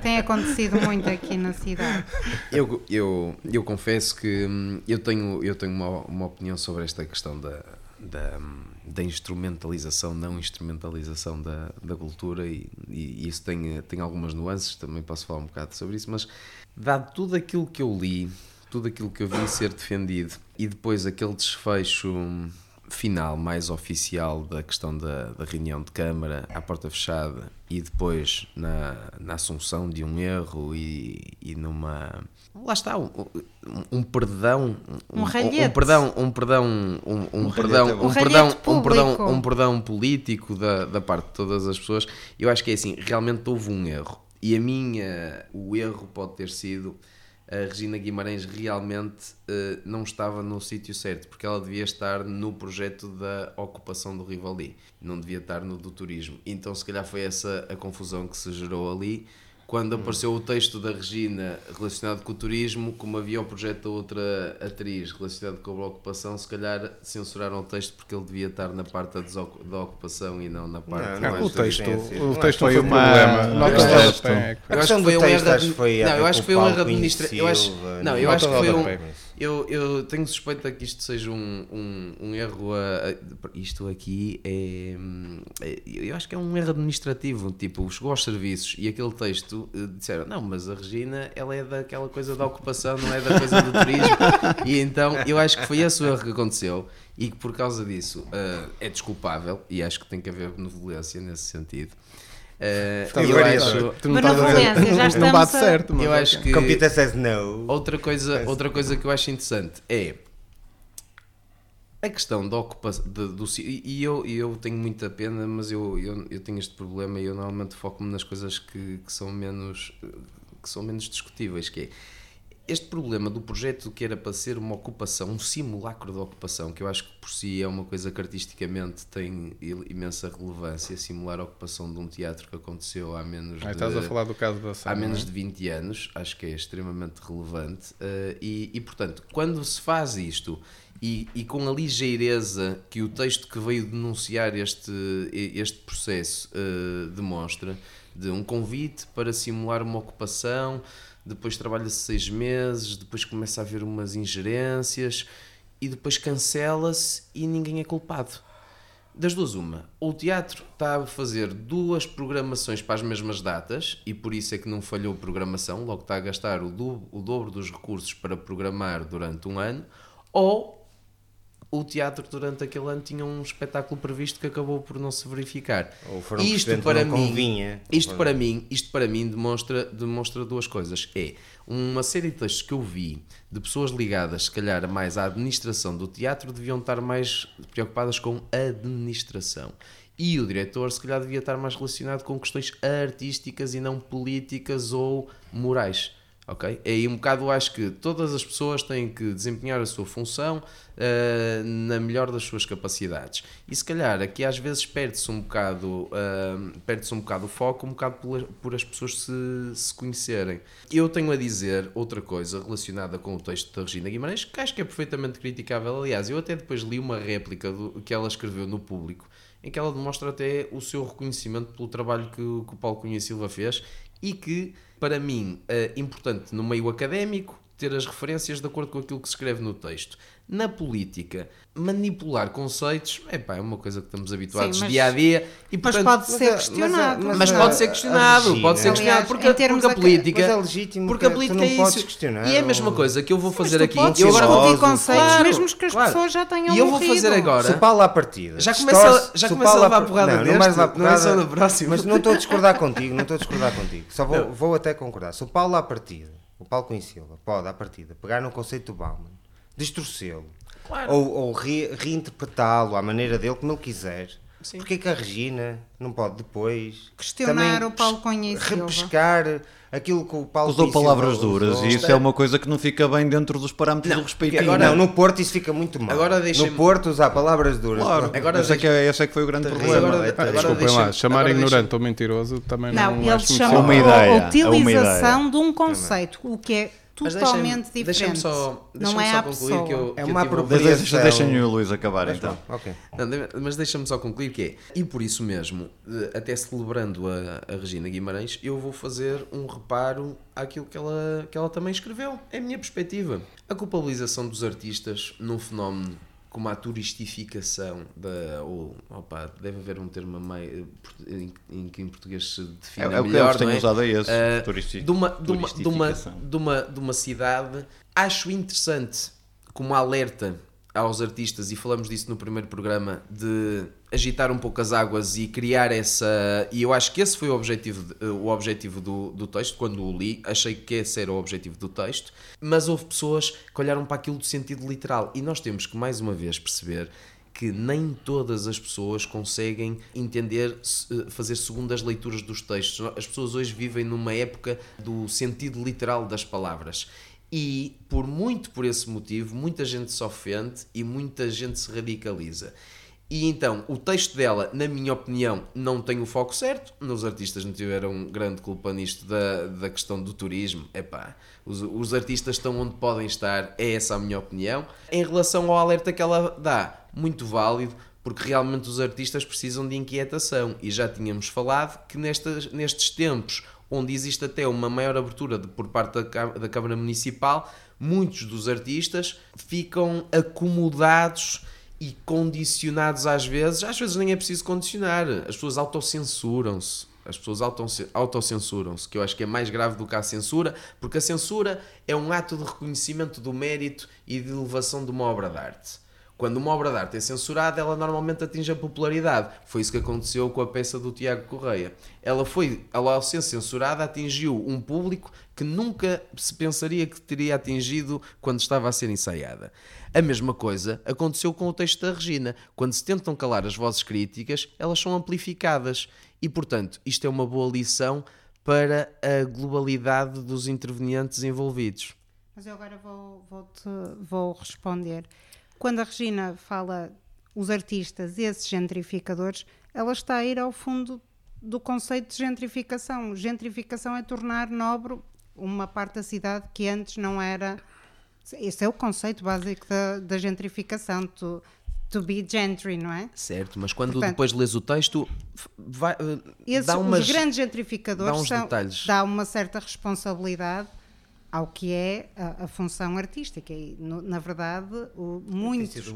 tem acontecido muito aqui na cidade. Eu, eu, eu confesso que hum, eu tenho, eu tenho uma, uma opinião sobre esta questão da, da, hum, da instrumentalização, não instrumentalização da, da cultura e, e isso tem, tem algumas nuances, também posso falar um bocado sobre isso, mas dado tudo aquilo que eu li, tudo aquilo que eu vi ser defendido. E depois aquele desfecho final mais oficial da questão da, da reunião de Câmara à porta fechada e depois na, na assunção de um erro e, e numa lá está um, um, um perdão Um ralhete. um perdão um perdão um, um, ralhete perdão um Um perdão um perdão um perdão político da, da parte de todas as pessoas. Eu acho que é assim realmente houve um erro. E a minha o erro pode ter sido a Regina Guimarães realmente eh, não estava no sítio certo, porque ela devia estar no projeto da ocupação do Rivoli, não devia estar no do turismo. Então, se calhar, foi essa a confusão que se gerou ali. Quando apareceu o texto da Regina relacionado com o turismo, como havia o projeto da outra atriz relacionado com a ocupação, se calhar censuraram o texto porque ele devia estar na parte da, ocupação e não na parte Não, não o texto, o Não, texto foi uma- problema. Nota acho de que- rodapé. Eu A acho que questão foi um texto erro. não, eu acho que foi um erro administrativo. Não, eu acho que foi um. Eu, eu tenho suspeita que isto seja um, um, um erro. a- a- isto aqui é, é- Eu acho que é um erro administrativo. Tipo, chegou aos serviços e aquele texto eh, disseram: Não, mas a Regina ela é daquela coisa da ocupação, não é da coisa do turismo. *laughs* e então eu acho que foi esse o erro que aconteceu e que por causa disso eh, é desculpável e acho que tem que haver benevolência nesse sentido. Estás eu a ver, acho. tu não estás Não bate a- certo, mas Eu acho que. Computer says no. Outra coisa, outra coisa que eu acho interessante é A questão da ocupação do e eu, eu tenho muita pena, mas eu, eu, eu tenho este problema e eu normalmente foco-me nas coisas que, que, são menos que são menos discutíveis, que é este problema do projeto que era para ser uma ocupação, um simulacro de ocupação, que eu acho que por si é uma coisa que artisticamente tem imensa relevância, simular a ocupação de um teatro que aconteceu há menos ah, de, estás a falar do caso da há menos é? de 20 anos, acho que é extremamente relevante uh, e, e, portanto, quando se faz isto e, e, com a ligeireza que o texto que veio denunciar este, este processo uh, demonstra, de um convite para simular uma ocupação, depois trabalha-se seis meses, depois começa a haver umas ingerências e depois cancela-se e ninguém é culpado. Das duas, uma. O teatro está a fazer duas programações para as mesmas datas e por isso é que não falhou programação, logo está a gastar o, do, o dobro dos recursos para programar durante um ano, ou o teatro durante aquele ano tinha um espetáculo previsto que acabou por não se verificar. Ou foram isto para mim, convinha. Isto para mim, isto para mim demonstra, demonstra duas coisas. É uma série de textos que eu vi de pessoas ligadas, se calhar, mais à administração do teatro, deviam estar mais preocupadas com a administração. E o diretor, se calhar, devia estar mais relacionado com questões artísticas e não políticas ou morais ok? É aí um bocado acho que todas as pessoas têm que desempenhar a sua função uh, na melhor das suas capacidades. E se calhar aqui às vezes perde-se um bocado, uh, perde-se um bocado o foco, um bocado por, por as pessoas se, se conhecerem. Eu tenho a dizer outra coisa relacionada com o texto da Regina Guimarães, que acho que é perfeitamente criticável. Aliás, eu até depois li uma réplica do, que ela escreveu no público, em que ela demonstra até o seu reconhecimento pelo trabalho que, que o Paulo Cunha Silva fez e que para mim, é importante no meio académico ter as referências de acordo com aquilo que se escreve no texto. Na política, manipular conceitos epá, é uma coisa que estamos habituados Sim, mas, dia a dia. E, portanto, mas pode ser questionado. Mas, mas, mas pode ser questionado. pode ser questionado porque, porque a política. Mas é legítimo. Porque a política é isso. Questionar, e é a mesma coisa que eu vou fazer aqui. eu agora vou conceitos, claro, mesmo que as claro. pessoas já tenham. E eu vou fazer agora. Se o Paulo à partida. Já começa, já começa a levar porrada não, deste, não, porrada, não é só na próxima. Mas não estou a discordar contigo, não estou a discordar contigo. Só vou, vou até concordar. Se o Paulo à partida, o Paulo Cunha Silva, pode à partida pegar no conceito do Bauman, distorcê-lo Claro. Ou, ou re, reinterpretá-lo à maneira dele, como ele quiser. Sim. Porquê que a Regina não pode depois questionar o Paulo Cunha repescar aquilo que o Paulo usou palavras duras usou. e isso é uma coisa que não fica bem dentro dos parâmetros não, do respeito. Agora, não, no Porto isso fica muito mal. Agora no Porto usar palavras duras. Claro, agora esse, é que é, esse é que foi o grande problema. Agora, agora Desculpem lá, chamar agora ignorante deixa... ou mentiroso também não, não ele chama uma ideia, a utilização de um conceito, o que é totalmente diferente. Deixa-me só, deixa não é só concluir pessoa. que eu. É uma apropriação. Deixem o Luís acabar mas, então. Okay. Não, mas deixa-me só concluir que é. E por isso mesmo, até celebrando a, a Regina Guimarães, eu vou fazer um reparo àquilo que ela, que ela também escreveu. É a minha perspectiva. A culpabilização dos artistas num fenómeno como a turistificação da ou opa, deve haver um termo meio, em, em, que em português se define é, é melhor, que não é? usado é esse, uh, de, uma, de, uma, de, uma, de, uma, de uma cidade acho interessante como alerta aos artistas, e falamos disso no primeiro programa, de agitar um pouco as águas e criar essa. E eu acho que esse foi o objetivo, o objetivo do, do texto, quando o li, achei que esse era o objetivo do texto, mas houve pessoas que olharam para aquilo do sentido literal, e nós temos que mais uma vez perceber que nem todas as pessoas conseguem entender, fazer segundas leituras dos textos. As pessoas hoje vivem numa época do sentido literal das palavras. E por muito por esse motivo, muita gente se ofende e muita gente se radicaliza. E então, o texto dela, na minha opinião, não tem o foco certo. Os artistas não tiveram grande culpa nisto da, da questão do turismo. Epá, os, os artistas estão onde podem estar, é essa a minha opinião. Em relação ao alerta que ela dá, muito válido, porque realmente os artistas precisam de inquietação. E já tínhamos falado que nestes, nestes tempos onde existe até uma maior abertura de, por parte da, da Câmara Municipal, muitos dos artistas ficam acomodados e condicionados às vezes. Às vezes nem é preciso condicionar, as pessoas autocensuram-se. As pessoas autocensuram-se, que eu acho que é mais grave do que a censura, porque a censura é um ato de reconhecimento do mérito e de elevação de uma obra de arte. Quando uma obra de arte é censurada, ela normalmente atinge a popularidade. Foi isso que aconteceu com a peça do Tiago Correia. Ela foi, ela ao ser censurada, atingiu um público que nunca se pensaria que teria atingido quando estava a ser ensaiada. A mesma coisa aconteceu com o texto da Regina. Quando se tentam calar as vozes críticas, elas são amplificadas. E, portanto, isto é uma boa lição para a globalidade dos intervenientes envolvidos. Mas eu agora vou, vou, -te, vou responder quando a Regina fala os artistas, esses gentrificadores, ela está a ir ao fundo do conceito de gentrificação. Gentrificação é tornar nobre uma parte da cidade que antes não era. Esse é o conceito básico da, da gentrificação. To, to be gentry, não é? Certo, mas quando Portanto, depois lês o texto, vai, esses, dá umas, os grandes gentrificadores dá, são, dá uma certa responsabilidade ao que é a, a função artística. E no, na verdade o, muitos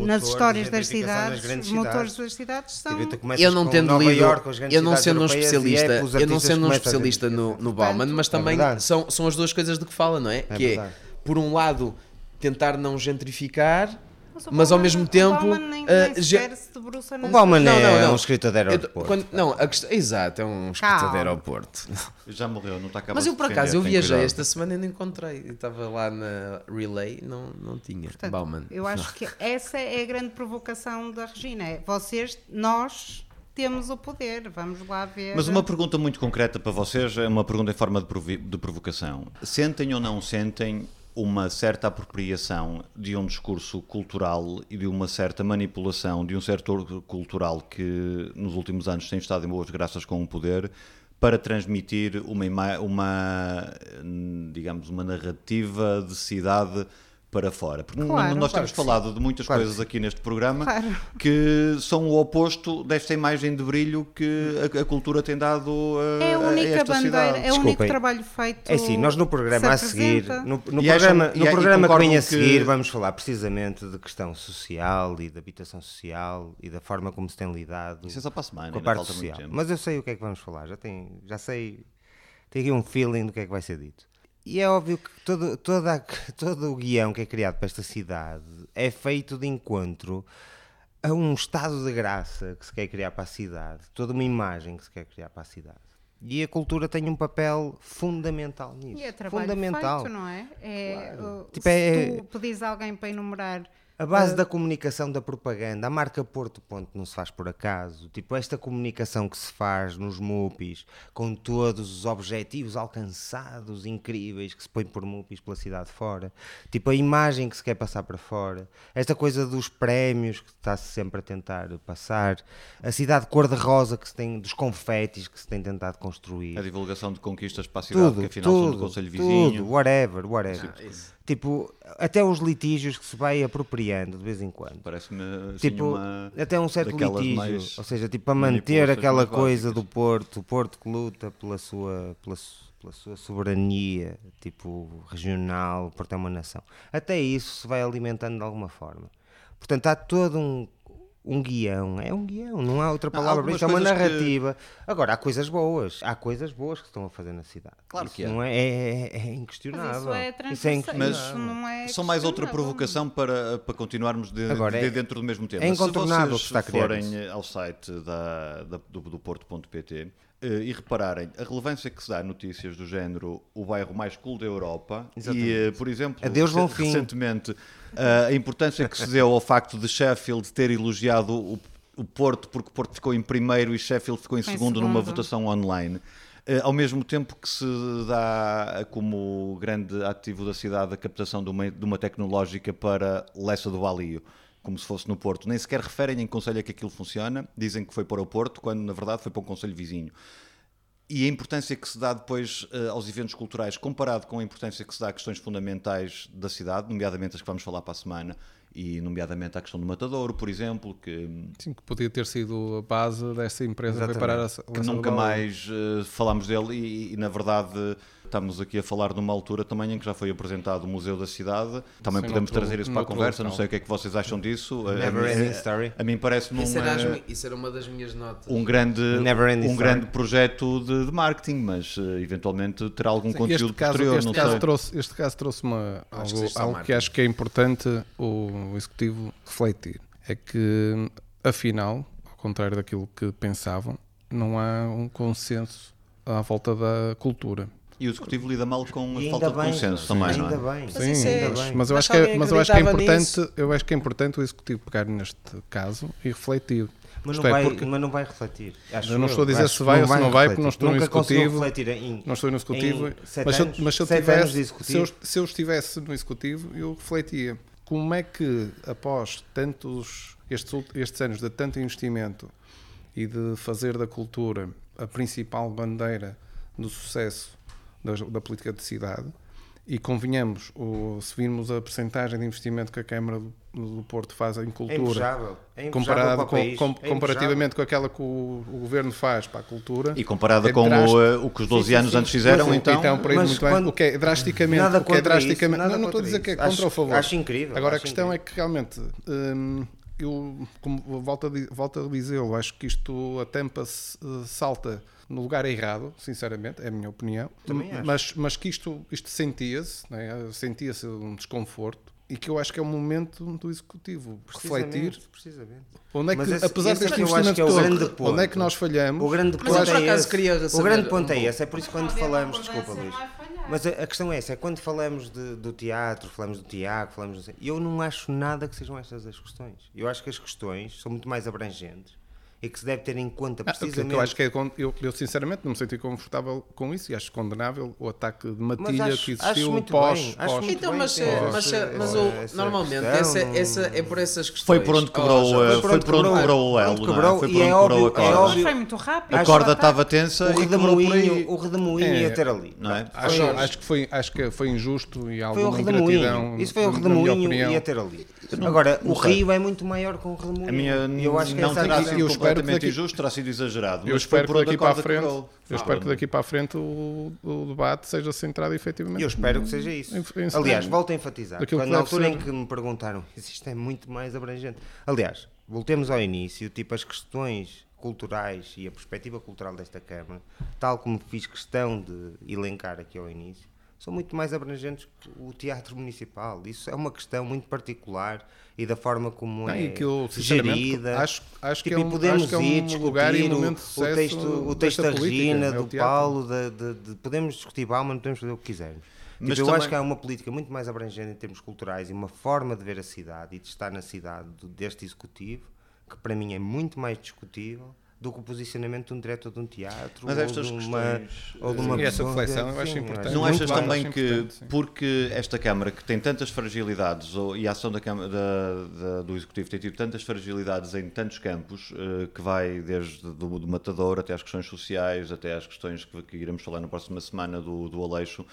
nas histórias das cidades os motores das cidades. são eu não tendo lido eu não sendo um especialista é eu não sendo um especialista no, no Bauman mas é também é são, são as duas coisas de que fala não é, é que verdade. é por um lado tentar não gentrificar mas, ao mesmo tempo. O nem, uh, o Bauman não, não, é um escritor de aeroporto. Quando, não, a questão, exato, é um escritor de aeroporto. *laughs* Já morreu, não está acabado. Mas eu por acaso, eu viajei esta semana e não encontrei. Estava lá na Relay, não, não tinha. Portanto, Bauman. Eu acho que essa é a grande provocação da Regina. É vocês, nós temos o poder. Vamos lá ver. Mas uma pergunta muito concreta para vocês, é uma pergunta em forma de, de provocação. Sentem ou não sentem uma certa apropriação de um discurso cultural e de uma certa manipulação de um setor cultural que nos últimos anos tem estado em boas graças com o poder para transmitir uma, uma digamos uma narrativa de cidade para fora. Porque claro, nós temos falado de muitas claro coisas aqui neste programa claro. que são o oposto desta imagem de brilho que a, a cultura tem dado a, é a única a esta bandeira, cidade. É o único trabalho feito. É sim, nós no programa a seguir, no, no programa, no programa que vem a seguir, que... vamos falar precisamente de questão social e de habitação social e da forma como se tem lidado Isso é só para a semana, com a parte social. Mas eu sei o que é que vamos falar, já, tem, já sei, tenho aqui um feeling do que é que vai ser dito. E é óbvio que todo, toda, todo o guião que é criado para esta cidade é feito de encontro a um estado de graça que se quer criar para a cidade, toda uma imagem que se quer criar para a cidade. E a cultura tem um papel fundamental nisso. E é trabalho fundamental. feito, não é? é claro. tipo, se é, tu pedis alguém para enumerar a base uh, da comunicação, da propaganda, a marca Porto Ponto não se faz por acaso. Tipo, esta comunicação que se faz nos MUPIs, com todos os objetivos alcançados incríveis que se põe por MUPIs pela cidade fora. Tipo, a imagem que se quer passar para fora. Esta coisa dos prémios que está-se sempre a tentar passar. A cidade cor-de-rosa que se tem, dos confetes que se tem tentado construir. A divulgação de conquistas para a cidade, tudo, que afinal tudo, são do Conselho Vizinho. Tudo, whatever, whatever. Ah, Tipo, até os litígios que se vai apropriando de vez em quando. Parece-me assim, tipo, até um certo litígio, ou seja, tipo, para manter aquela coisa do Porto, o Porto que luta pela sua, pela, pela sua soberania, tipo, regional, Porto é uma nação. Até isso se vai alimentando de alguma forma. Portanto, há todo um um guião, é um guião, não há outra palavra para isso, é uma narrativa. Que... Agora, há coisas boas, há coisas boas que estão a fazer na cidade. Claro isso que é. Não é, é, é inquestionável. Mas isso é, isso é Mas não é só mais outra provocação para, para continuarmos de, Agora, de, dentro do mesmo tema. É incontornável Se vocês forem ao site da, da do, do Porto.pt e repararem a relevância que se dá a notícias do género o bairro mais cool da Europa Exatamente. e, eh, por exemplo, Adeus, recentemente uh, a importância que se deu ao facto de Sheffield ter elogiado o, o Porto, porque o Porto ficou em primeiro e Sheffield ficou em segundo, numa votação online. Uh, ao mesmo tempo que se dá como grande ativo da cidade a captação de uma, de uma tecnológica para Lessa do Valio, como se fosse no Porto. Nem sequer referem em conselho a que aquilo funciona, dizem que foi para o Porto, quando na verdade foi para um conselho vizinho e a importância que se dá depois uh, aos eventos culturais, comparado com a importância que se dá a questões fundamentais da cidade, nomeadamente as que vamos falar para a semana, e nomeadamente a questão do Matadouro, por exemplo, que... Sim, que podia ter sido a base dessa empresa que parar a, Que nunca mais uh, falámos dele e, e, na verdade Estamos aqui a falar numa altura também em que já foi apresentado o Museu da Cidade. Também Sim, podemos trazer isso para a conversa. Não sei o que é que vocês acham disso. Never a, Ending Story. A, mim parece-me isso, era isso era uma das minhas notas. Um grande, um grande projeto de, de, marketing, mas uh, eventualmente terá algum Sim, conteúdo este caso, posterior. Este, caso trouxe, este caso trouxe uma, algo, que, algo que acho que é importante o Executivo refletir. É que, afinal, ao contrário daquilo que pensavam, não há um consenso à volta da cultura. E o executivo lida mal com a falta bem, de consenso também, ainda não é? Bem. Sim, é, mas eu acho que é, mas eu acho que é importante, eu acho que é importante o executivo pegar neste caso e refletir. Mas não, é, vai, porque... mas não vai refletir. Acho eu não estou a dizer se vai ou se não vai, porque não estou Nunca no executivo. Em, não estou no executivo. Mas, anos, mas se, eu tivesse, se, eu, se eu estivesse no executivo, eu refletia. Como é que, após tantos estes, estes anos de tanto investimento e de fazer da cultura a principal bandeira do sucesso da, da política de cidade, e convenhamos, o, se virmos a percentagem de investimento que a Câmara do, do Porto faz em cultura, é invejável. É comparado com, com, é comparativamente com aquela que o, o, Governo faz para a cultura. E comparada é com o, o, que os 12 sim, sim, anos sim. antes fizeram, mas, então. Então, por aí muito quando, bem, o que é drasticamente. Nada o que é drasticamente isso, não, não estou a dizer que é contra acho, a favor. Acho incrível. Agora acho a questão incrível. é que realmente. Hum, eu, como volto a, volto a dizê-lo, acho que isto, a tampa uh, salta no lugar errado, sinceramente, é a minha opinião. Também acho. Mas, mas que isto, isto sentia-se, né? sentia-se um desconforto e que eu acho que é o momento do executivo refletir. Precisamente. Onde é que, esse, apesar deste investimento é todo, ponto, onde é que nós falhamos? O grande ponto, mas é esse, queria o grande ponto é esse. É por isso que quando falamos, desculpa, Luís. Mas a, a, questão é essa, é quando falamos de, do teatro, falamos do Tiago, falamos do, eu não acho nada que sejam estas as questões. Eu acho que as questões são muito mais abrangentes e que se deve ter em conta precisamente. Ah, eu acho que é, eu, eu, sinceramente não me senti confortável com isso e acho condenável o ataque de matilha acho, que existiu pós, bem, pós, Então, mas, bem, mas, mas, mas o, normalmente essa, essa, é por essas questões. Foi por onde quebrou, oh, foi por onde quebrou o elo, quebrou, Foi por onde é quebrou a corda. É óbvio, foi muito rápido. A corda estava tensa o redemoinho, o redemoinho é, ia ter ali. Não é? acho, acho, que foi, acho que foi injusto e alguma ingratidão. Isso foi o redemoinho ia ter ali. Agora, o rio é muito maior que o redemoinho. Eu acho que não terá sido completamente injusto, terá sido exagerado. Eu espero que daqui para a frente, eu espero que daqui para a frente o, o debate seja centrado efetivamente. Eu espero que seja isso. Aliás, volto a enfatizar. Quando, na altura ser... em que me perguntaram, isto é muito mais abrangente. Aliás, voltemos ao início, tipo as questões culturais e a perspectiva cultural desta Câmara, tal como fiz questão de elencar aqui ao início, são muito mais abrangentes que o teatro municipal. Isso é uma questão muito particular e da forma como é eu, gerida. Acho, acho tipo, que é um, podemos é um ir lugar e o, o texto, o texto da Regina, é do Paulo, de, de, de, podemos discutir Bauman, podemos fazer o que quisermos. Tipo, Mas eu também... acho que há uma política muito mais abrangente em termos culturais e uma forma de ver a cidade e de estar na cidade deste executivo que para mim é muito mais discutível do que o posicionamento de um diretor de um teatro Mas estas ou de uma, ou de uma e essa reflexão eu acho importante. Não achas também que, porque esta Câmara que tem tantas fragilidades ou, e a ação da, Câmara, da, da, do Executivo tem tido tantas fragilidades em tantos campos, uh, que vai desde do, do, matador até às questões sociais, até às questões que, que iremos falar na próxima semana do, do Aleixo,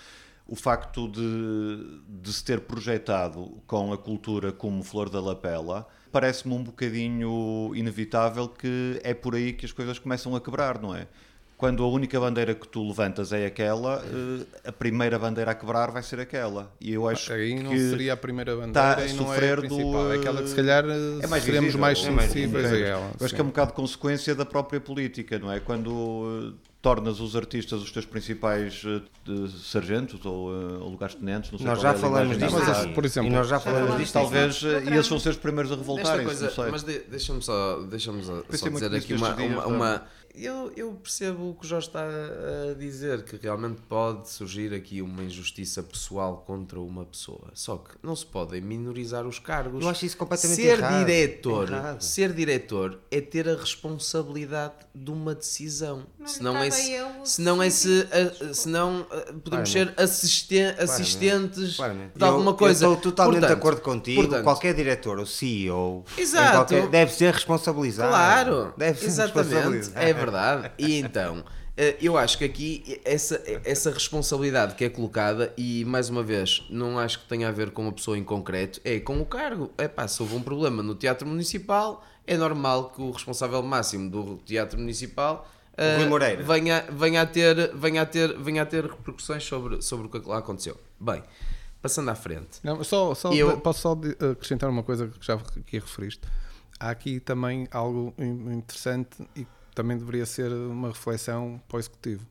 o facto de, de se ter projetado com a cultura como flor da lapela parece-me um bocadinho inevitável que é por aí que as coisas começam a quebrar, não é? Quando a única bandeira que tu levantas é aquela, eh, a primeira bandeira a quebrar vai ser aquela. E eu acho aí que não seria a primeira bandeira tá a sofrer é a do é aquela que se calhar é mais seremos mais sensíveis é mais a ela. Eu acho que é um bocado consequência da própria política, não é? Quando tornas os artistas os teus principais uh, sargentos ou uh, lugares-tenentes. Nós já é falamos disso, mas, por exemplo. E nós já falamos disso. Talvez, e eles vão ser os primeiros a revoltarem coisa, Mas de, deixa-me só, deixa só, só dizer aqui uma, uma, uma eu, eu percebo o que o Jorge está a dizer, que realmente pode surgir aqui uma injustiça pessoal contra uma pessoa. Só que não se podem minorizar os cargos. Eu acho isso completamente ser errado. Diretor, errado. Ser diretor é ter a responsabilidade de uma decisão. Não se não é se, se não é se, se não podemos ser assisten, assistentes Claramente. de alguma coisa. Eu estou totalmente portanto, de acordo contigo. Portanto, qualquer diretor, o CEO, exato, qualquer, deve ser responsabilizado. Claro, deve ser exatamente. É verdade. E então, eh, eu acho que aqui essa, essa responsabilidade que é colocada, e mais uma vez, não acho que tenha a ver com uma pessoa em concreto, é com o cargo. É pá, se houve um problema no Teatro Municipal, é normal que o responsável máximo do Teatro Municipal uh, venha, venha, a ter, venha, a ter, venha a ter repercussões sobre, sobre o que lá aconteceu. Bem, passando à frente. Não, só, só eu... Posso só acrescentar uma coisa que já aqui referiste. Há aqui também algo interessante e também deveria ser uma reflexão para o Executivo.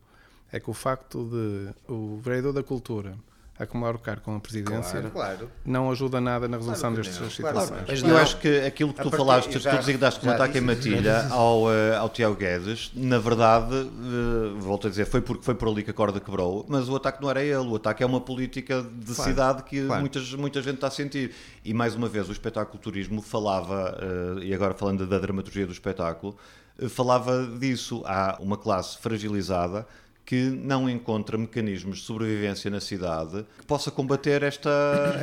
É que o facto de o vereador da Cultura acumular o cargo com a presidência claro, claro. não ajuda nada na resolução claro destas situações. Mas eu acho que aquilo que tu falaste, já, tu designaste como ataque em matilha ao, uh, ao Tiago Guedes, na verdade, uh, volto a dizer, foi porque foi por ali que a corda quebrou, mas o ataque não era ele, o ataque é uma política de cidade que muitas, muita gente está a sentir. E mais uma vez, o espetáculo turismo falava, uh, e agora falando da dramaturgia do espetáculo, falava disso. Há uma classe fragilizada que não encontra mecanismos de sobrevivência na cidade que possa combater esta,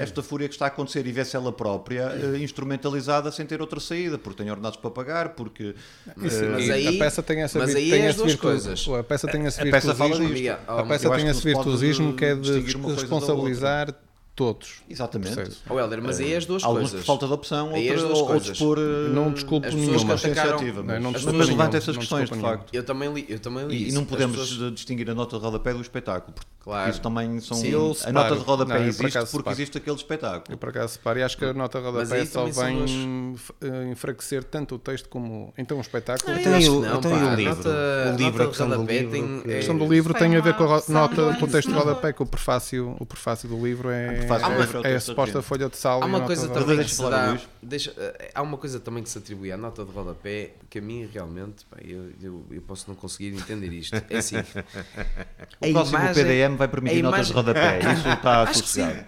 esta fúria que está a acontecer e vê-se ela própria uh, instrumentalizada sem ter outra saída, porque tem ordenados para pagar, porque... Uh, mas aí, a peça tem essa, mas aí tem é as duas coisas. A peça tem esse virtuosismo, a peça tem esse virtuosismo que é de responsabilizar todos. Exatamente. O Helder, mas aí é as duas Alguns coisas. por falta de opção, outras, as duas coisas. por uh, não desculpo nenhuma iniciativa. Mas, não, não mas levanta essas questões, de facto. Eu também li, eu também li E, e não podemos pessoas... distinguir a nota de rodapé do espetáculo, porque Claro. Isso também são. Sim, a nota de rodapé não, existe por porque existe aquele espetáculo. Eu por acaso separo e acho que a nota de rodapé só vem duas... Eh, enfraquecer tanto o texto como. Então o espetáculo. Não, eu tenho, não, o livro. O livro, a questão do livro. A questão do livro tem a ver com a nota, com o texto de rodapé, que o prefácio, o prefácio do livro é, é, é a suposta folha de sal. Há uma coisa também que se dá. Deixa, eh, há uma coisa também que se atribui à nota de rodapé que a mim realmente, eu, eu, eu posso não conseguir entender isto. É assim. *laughs* o próximo imagem, PDM vai permitir notas de rodapé. Isso está *laughs* associado.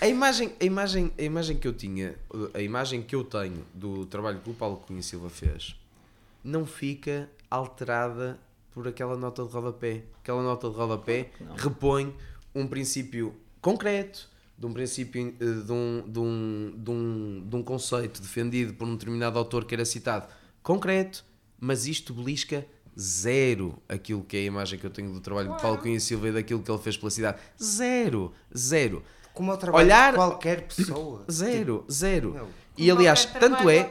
A imagem, a, imagem, a imagem que eu tinha, a imagem que eu tenho do trabalho que o Paulo Cunha Silva fez, não fica alterada por aquela nota de rodapé. Aquela nota de rodapé repõe um princípio concreto, de um princípio, eh, de um, de, um, de, um, de um conceito defendido por um determinado autor que era citado, concreto, mas isto belisca zero aquilo que é a imagem que eu tenho do trabalho de Paulo Cunha Silva e daquilo que ele fez pela cidade. Zero, zero. Como é o trabalho Olhar, de qualquer pessoa. *coughs* Zero, tipo, zero. Não. E aliás, tanto é,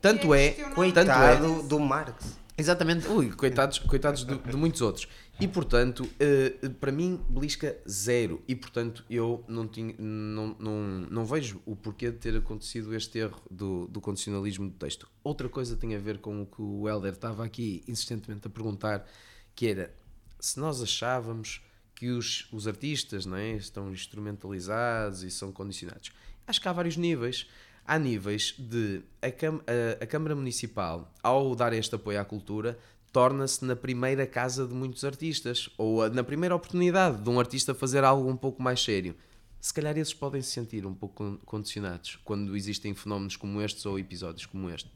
tanto é, tanto é do Marx. Exatamente, ui, coitados, coitados de, de muitos outros. E portanto, uh, para mim, belisca zero. E portanto, eu não, tinha, não, não, não vejo o porquê de ter acontecido este erro do, do condicionalismo do texto. Outra coisa tem a ver com o que o Helder estava aqui insistentemente a perguntar, que era se nós achávamos que os, os artistas não é, estão instrumentalizados e são condicionados. Acho que há vários níveis há níveis de a, Cam a, a, Câmara Municipal, ao dar este apoio à cultura, torna-se na primeira casa de muitos artistas, ou na primeira oportunidade de um artista fazer algo um pouco mais sério. Se calhar esses podem se sentir um pouco condicionados quando existem fenómenos como estes ou episódios como este.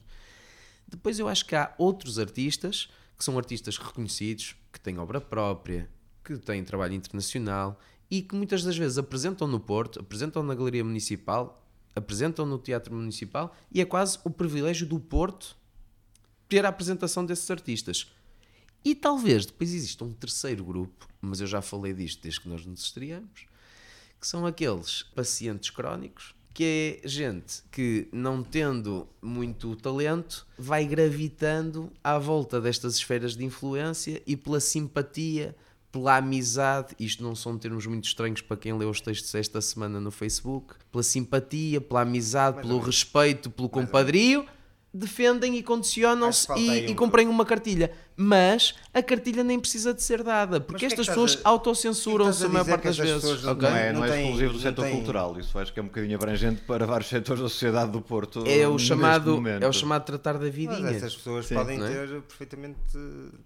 Depois eu acho que há outros artistas que são artistas reconhecidos, que têm obra própria, que têm trabalho internacional e que muitas das vezes apresentam no Porto, apresentam na Galeria Municipal, apresentam no Teatro Municipal e é quase o privilégio do Porto ter a apresentação desses artistas. E talvez depois exista um terceiro grupo, mas eu já falei disto desde que nós nos estreamos, que são aqueles pacientes crónicos, que é gente que, não tendo muito talento, vai gravitando à volta destas esferas de influência e pela simpatia, pela amizade, isto não são termos muito estranhos para quem leu os textos esta semana no Facebook, pela simpatia, pela amizade, pelo respeito, pelo compadrio defendem e condicionam-se e, e comprem uma cartilha. Mas a cartilha nem precisa de ser dada, porque estas pessoas a... autocensuram-se a maior parte das vezes. Okay? Não é, não, não é exclusivo do setor tem... cultural, isso acho que é um bocadinho abrangente para *laughs* vários setores da sociedade do Porto. É o, chamado, é o chamado tratar da vidinha. Mas essas pessoas Sim, podem é? ter perfeitamente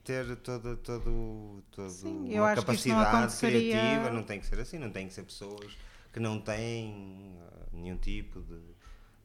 ter toda, todo, todo Sim, uma capacidade criativa, não tem que ser assim, não tem que ser pessoas que não têm uh, nenhum tipo de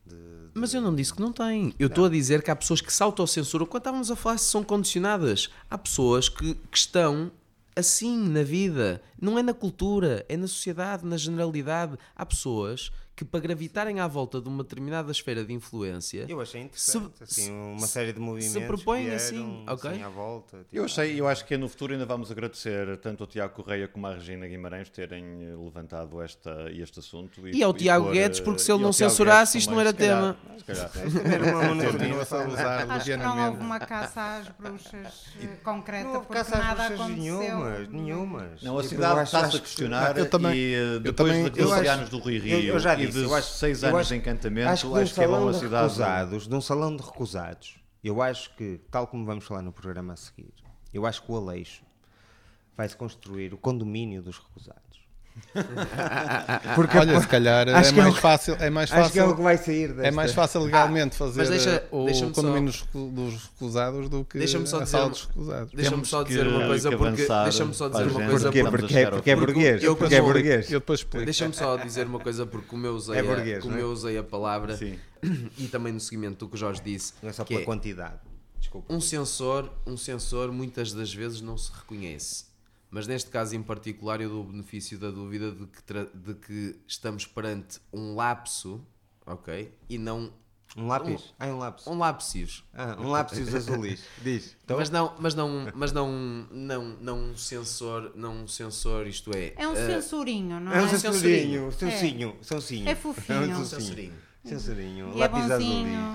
de, de... Mas eu não disse que não tem. Eu estou a dizer que há pessoas que se autocensuram. Quando estávamos a falar se são condicionadas, há pessoas que, que estão assim na vida. Não é na cultura, é na sociedade, na generalidade. Há pessoas que para gravitarem à volta de uma determinada esfera de influência. Eu achei interessante, se, assim, uma série de movimentos. Se propõem assim, ok? Assim, à volta. Tipo, eu, achei, eu acho que no futuro ainda vamos agradecer tanto ao Tiago Correia como à Regina Guimarães terem eh, levantado esta, este assunto. E, e ao e Tiago por, Guedes, porque se ele não censurasse, isto não era tema. Se calhar. *laughs* Continuação *laughs* a usar *laughs* Acho que não houve uma caça às bruxas eh, concreta, não porque nada aconteceu. Nenhumas, nenhumas. Não, a cidade está-se a questionar eu também, e eh, depois de 12 anos do Rui Rio eu, já disse, e de 6 anos de encantamento, acho que, acho que é bom a cidade... Recusados, de um salão de recusados, eu acho que, tal como vamos falar no programa a seguir, eu acho que o Aleixo vai-se construir o condomínio dos recusados. *laughs* Porque, Olha, se calhar é mais, é fácil, é mais fácil. Acho que é o que vai sair desta... É mais fácil legalmente ah, fazer deixa, o deixa condomínio só, dos recusados do que deixa só dizer, dos recusados. Deixa-me só dizer uma coisa porque deixa-me só dizer uma coisa porque, porque, porque é burguês. Eu, porque é burguês. Eu depois explico. Deixa-me só dizer uma coisa porque como eu usei, é burguês, a, como é? eu usei a palavra Sim. *clears throat* e também no seguimento do que o Jorge disse. Não é só pela é quantidade. Desculpa. Um sensor, um sensor muitas das vezes não se reconhece mas neste caso em particular eu dou o benefício da dúvida de que, de que estamos perante um lapso, ok? E não um lápis? Um, ah, um lápis. Um lápis. Ah, um lápis azulis. *laughs* Diz. Então... Mas não, mas não, *laughs* mas não, não, não um sensor, não um sensor, isto é. É um uh, sensorinho, não é? É um sensorinho, sensinho, é. sensinho. É fofinho. É um sensorinho. Sensorinho, e lápis é.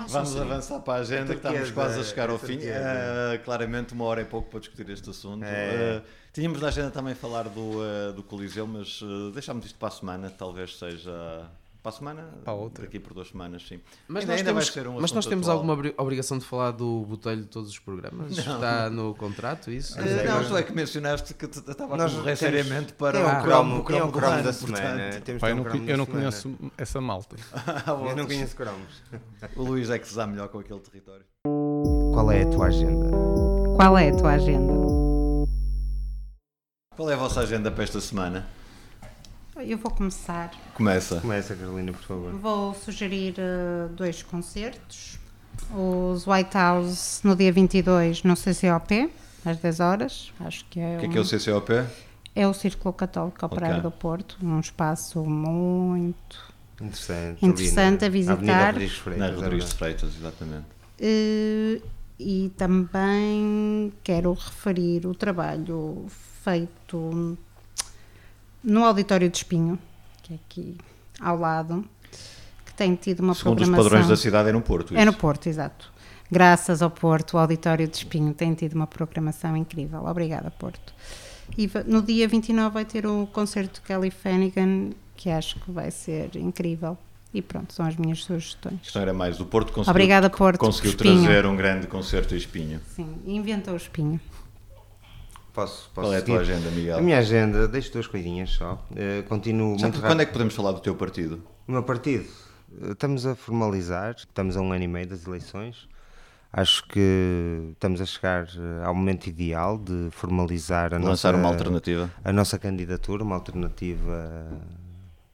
Vamos avançar para a agenda, que estamos quase a chegar ao fim. Uh, claramente, uma hora é pouco para discutir este assunto. É. Uh, Tínhamos na agenda também falar do, uh, do Coliseu, mas uh, deixámos isto para a semana, talvez seja. Para a semana? Para a outra. Daqui por duas semanas, sim. Mas ainda, nós ainda temos, um mas nós temos atual. alguma obrigação de falar do botelho de todos os programas? Não. Está no contrato isso? Uh, não, tu é que mencionaste que estava a correr seriamente para o cromo, o cromo, cromo da semana. Pai, não, eu não conheço essa malta. *laughs* eu não conheço cromos. o Luís é que se dá melhor com aquele território. Qual é a tua agenda? Qual é a tua agenda? Qual é a vossa agenda para esta semana? Eu vou começar. Começa. Começa, Carolina, por favor. Vou sugerir uh, dois concertos. Os White House no dia 22 no CCOP, às 10 horas. Acho que é. O que é, que é o CCOP? É o Círculo Católico Operário okay. do Porto, um espaço muito interessante, interessante a visitar. Na Rodrigues de Freitas, exatamente. Uh, e também quero referir o trabalho feito no Auditório de Espinho, que é aqui ao lado, que tem tido uma Segundo programação... os padrões da cidade é no Porto, isso. É no Porto, exato. Graças ao Porto, o Auditório de Espinho tem tido uma programação incrível. Obrigada, Porto. E no dia 29 vai ter o concerto de Kelly Fannigan, que acho que vai ser incrível. E pronto, são as minhas sugestões. Questão era mais, o Porto conseguiu, Obrigada, Porto, conseguiu trazer um grande concerto em Espinho. Sim, inventou o Espinho. Posso, posso Qual é a tua agenda, Miguel? A minha agenda, deixo duas coisinhas só. Uh, continuo Já muito Quando é que podemos falar do teu partido? O meu partido? Uh, estamos a formalizar, estamos a um ano e meio das eleições. Acho que estamos a chegar uh, ao momento ideal de formalizar a Lançar nossa, uma alternativa. A nossa candidatura, uma alternativa,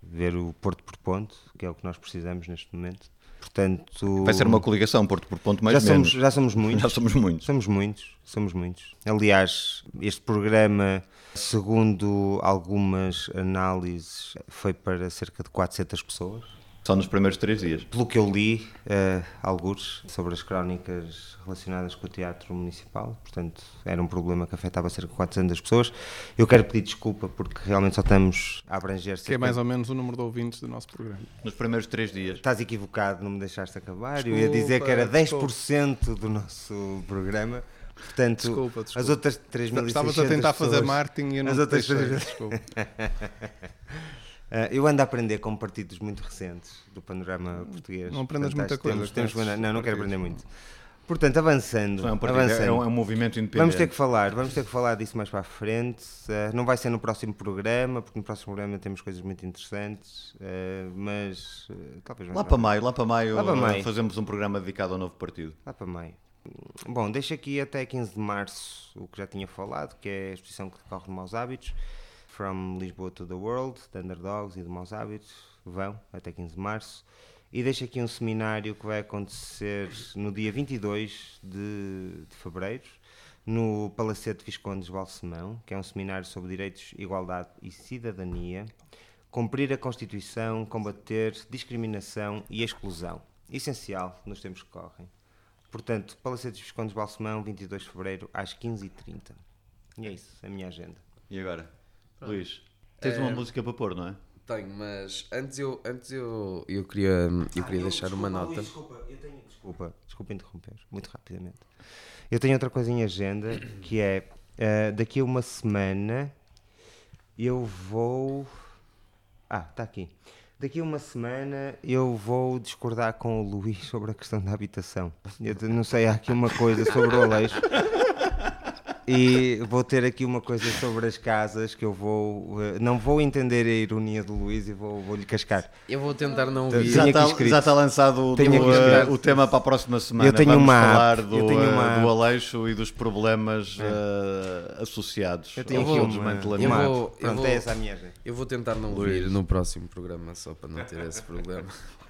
ver o Porto por ponto, que é o que nós precisamos neste momento. Portanto, Vai ser uma coligação, Porto por ponto mais já menos. Somos, já somos muitos. Já somos muitos. Somos muitos, somos muitos. Aliás, este programa, segundo algumas análises, foi para cerca de 400 pessoas. Só nos primeiros três dias. Pelo que eu li, uh, alguns, sobre as crónicas relacionadas com o teatro municipal, portanto, era um problema que afetava cerca de 400 pessoas. Eu quero pedir desculpa porque realmente só estamos a abranger Que é mais ou menos o número de ouvintes do nosso programa. Nos primeiros três dias. Estás equivocado, não me deixaste acabar. Desculpa, eu ia dizer que era 10% desculpa. do nosso programa. Portanto, desculpa, desculpa. as outras 3.600 Estavas a tentar pessoas, fazer marketing e eu não as outras deixei, desculpa. *laughs* Uh, eu ando a aprender com partidos muito recentes do panorama português. Não aprendes muita coisa. Temos, temos, não, não, não quero aprender muito. Portanto, avançando, é um partido, avançando. É, um, é um, movimento independente. Vamos ter que falar, vamos ter que falar disso mais para a frente. Uh, não vai ser no próximo programa, porque no próximo programa temos coisas muito interessantes, uh, mas talvez lá para maio, lá para maio, lá para maio fazemos um programa dedicado ao novo partido. Lá para maio. Bom, deixo aqui até 15 de março o que já tinha falado, que é a exposição que decorre de maus hábitos. From Lisboa to the World, de Underdogs e de Maus Hábitos, vão até 15 de março. E deixo aqui um seminário que vai acontecer no dia 22 de, de fevereiro, no Palacete Viscondes Balsemão, que é um seminário sobre direitos, igualdade e cidadania, cumprir a Constituição, combater discriminação e exclusão. Essencial nos tempos que correm. Portanto, Palacete Viscondes Balsemão, 22 de Fevereiro, às 15h30. E é isso, a minha agenda. E agora? Luís, tens é... uma música para pôr, não é? Tenho, mas antes eu, antes eu, eu queria, eu queria deixar desculpa, uma nota. Luís, desculpa, eu tenho, desculpa, desculpa interromper, muito rapidamente. Eu tenho outra coisa em agenda que é uh, daqui a uma semana eu vou. Ah, está aqui. Daqui a uma semana eu vou discordar com o Luís *laughs* sobre a questão da habitação. Eu não sei, há aqui uma coisa sobre o Aleixo e vou ter aqui uma coisa sobre as casas que eu vou. Eh, não vou entender a ironia do Luís e vou, vou lhe cascar. Eu vou tentar não ouvir. Já está, já está lançado o, uh, o tema para a próxima semana. Eu tenho Vamos uma falar do, eu tenho uma... do Aleixo e dos problemas uh, associados eu tenho aqui um desmantelamento. Eu vou, eu Pronto, vou, é essa a minha Eu vou tentar não ouvir no próximo programa, só para não ter esse problema. *laughs*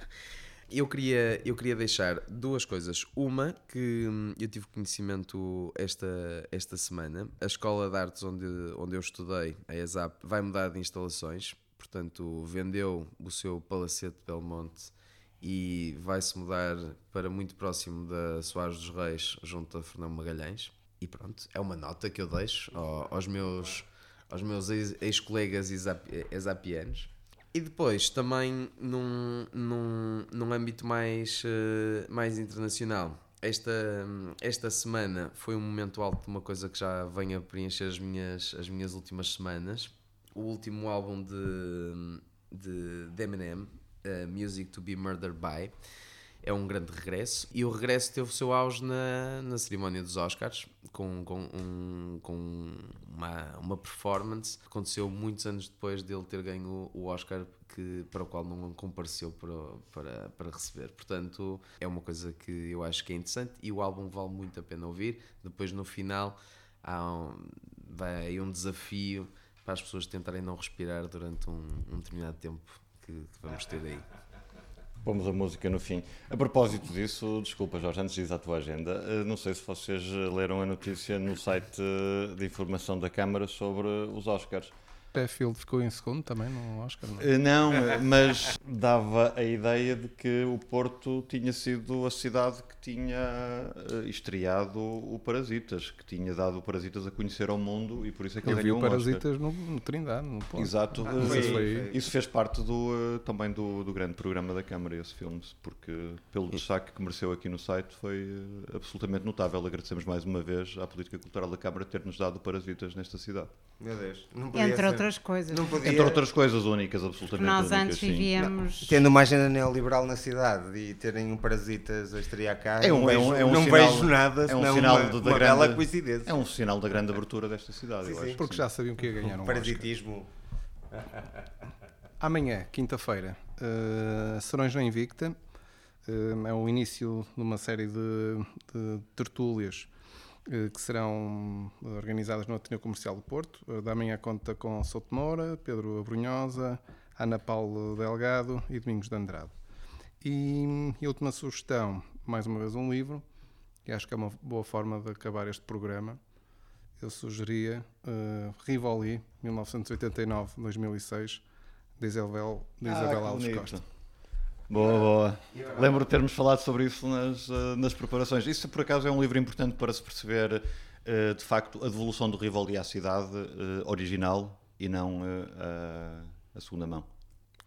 Eu queria, eu queria deixar duas coisas. Uma, que hum, eu tive conhecimento esta, esta semana. A Escola de Artes onde, onde eu estudei, a ESAP, vai mudar de instalações. Portanto, vendeu o seu Palacete de Belmonte e vai-se mudar para muito próximo da Soares dos Reis, junto a Fernão Magalhães. E pronto, é uma nota que eu deixo aos meus, aos meus ex-colegas exapianos e depois, também num, num, num âmbito mais, uh, mais internacional, esta, esta semana foi um momento alto de uma coisa que já vem a preencher as minhas, as minhas últimas semanas. O último álbum de, de, de Eminem, uh, Music to be Murdered by, é um grande regresso. E o regresso teve o seu auge na, na cerimónia dos Oscars, com, com, um, com uma, uma performance que aconteceu muitos anos depois dele ter ganho o Oscar que, para o qual não compareceu para, para, para receber. Portanto, é uma coisa que eu acho que é interessante e o álbum vale muito a pena ouvir. Depois, no final, há um, vai um desafio para as pessoas tentarem não respirar durante um, um determinado tempo que, que vamos ter aí. Pomos a música no fim. A propósito disso, desculpa Jorge, antes de ir à tua agenda, eh, não sei se vocês leram a notícia no site eh, de informação da Câmara sobre os Oscars. Sheffield ficou em segundo também no Oscar? Não, eh, não mas dava a ideia de que o Porto tinha sido a cidade que tinha eh, estreado o Parasitas, que tinha dado o Parasitas a conhecer ao mundo e por isso é que Eu ele ganhou vi o Parasitas no, no Trindade, no Porto. Exato, ah, foi, foi. isso fez parte do, também do, do grande programa da Câmara, esse filme, porque pelo destaque que mereceu aqui no site foi eh, absolutamente notável. Agradecemos mais uma vez à Política Cultural da Câmara ter-nos dado o Parasitas nesta cidade. Meu Deus. Entre outras coisas. Podia... Entre outras coisas únicas, absolutamente Nós únicas, antes vivíamos... Não. Tendo uma agenda neoliberal na cidade e terem um Parasitas a estrear cá, é um, não, é um, vejo, é um não sinal, vejo nada, é um sinal uma, de, uma grande, bela coincidência. É um sinal da grande abertura desta cidade, sim, eu sim. acho. Porque já sabiam que ia ganhar um Parasitismo. *laughs* Amanhã, quinta-feira, uh, Serões na Invicta. Uh, é o início de uma série de, de tertúlias que serão organizadas no Ateneu Comercial do Porto. Eh, da manhã conta com Souto Moura, Pedro Abrunhosa, Ana Paulo Delgado e Domingos de Andrade. E, e última sugestão, mais uma vez um livro, que acho que é uma boa forma de acabar este programa. Eu sugeria uh, Rivoli, 1989-2006, de Isabel, de Isabel ah, Alves Costa. Boa, boa. Lembro de termos falado sobre isso nas, eh, nas preparações. Isso, por acaso, é um livro importante para se perceber, eh, de facto, a devolução do Rivoli à cidade eh, original e não a, a segunda mão.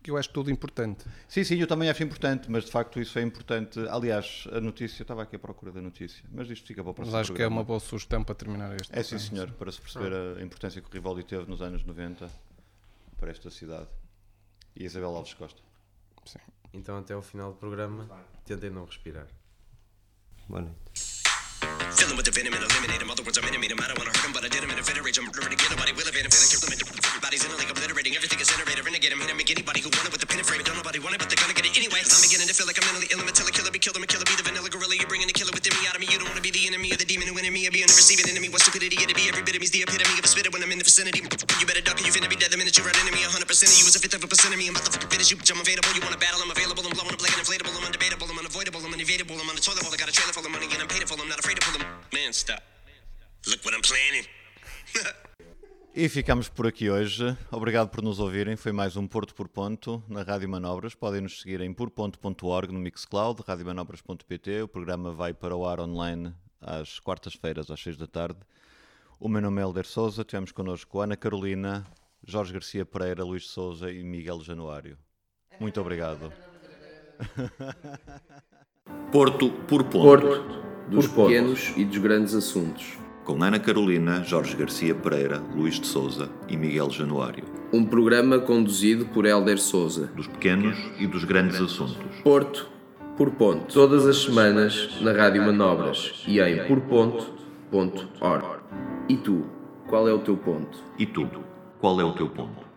Que eu acho tudo importante. Sim, sim, eu também acho importante, mas de facto isso é importante. Aliás, a notícia, eu estava aqui à procura da notícia, mas isto fica para o próximo Mas acho programa. que é uma boa sugestão para terminar este. É sim, senhor, para se perceber a importância que o Rivoli teve nos anos 90 para esta cidade. E Isabel Alves Costa. Sim. Então, até ao final do programa, tentem não respirar. Boa noite. Filling with the venom and eliminate him. Other words, I'm intimate him. I don't want to hurt him, but I did him in a fit. I'm murdering to get nobody will evade him. Them into everybody's in a like obliterating. Everything is generated. Renegade him. Hit him. Make anybody who want it with the pin and frame. Don't nobody want it, but they're gonna get it anyway. I'm beginning to feel like I'm mentally ill. I'm a killer, be killed. I'm a killer, be the vanilla gorilla. You're bringing the killer within me out of me. You don't want to be the enemy of the demon who me. I'll be on the receiving enemy. What stupidity it'd be. Every bit of me's the epitome of a spitter when I'm in the vicinity. You better duck or you finna be dead the minute you run into me. 100% of you is a fifth of a percent of me. I'm about to finish you. I'm available. You want to battle? I'm available. I'm blowing up like inflatable. I'm undebatable. I'm unavoidable. I'm unevadable. I'm on the toilet bowl. I got a trailer full of money and I'm paid for. I'm not afraid to pull. Man, stop. Look what I'm planning. *laughs* E ficamos por aqui hoje. Obrigado por nos ouvirem. Foi mais um Porto por Ponto na Rádio Manobras. Podem nos seguir em porponto.org no Mixcloud, radiomanobras.pt. O programa vai para o ar online às quartas-feiras, às seis da tarde. O meu nome é Helder Souza. Tivemos connosco Ana Carolina, Jorge Garcia Pereira, Luís Souza e Miguel Januário. Muito obrigado. Porto por Ponto. Porto, dos pequenos e dos grandes assuntos com Ana Carolina, Jorge Garcia Pereira, Luís de Souza e Miguel Januário. Um programa conduzido por Helder Souza. Dos pequenos e dos grandes assuntos. Porto por ponto. Todas as semanas na Rádio Manobras e em porponto.org. E tu, qual é o teu ponto? E tu, qual é o teu ponto?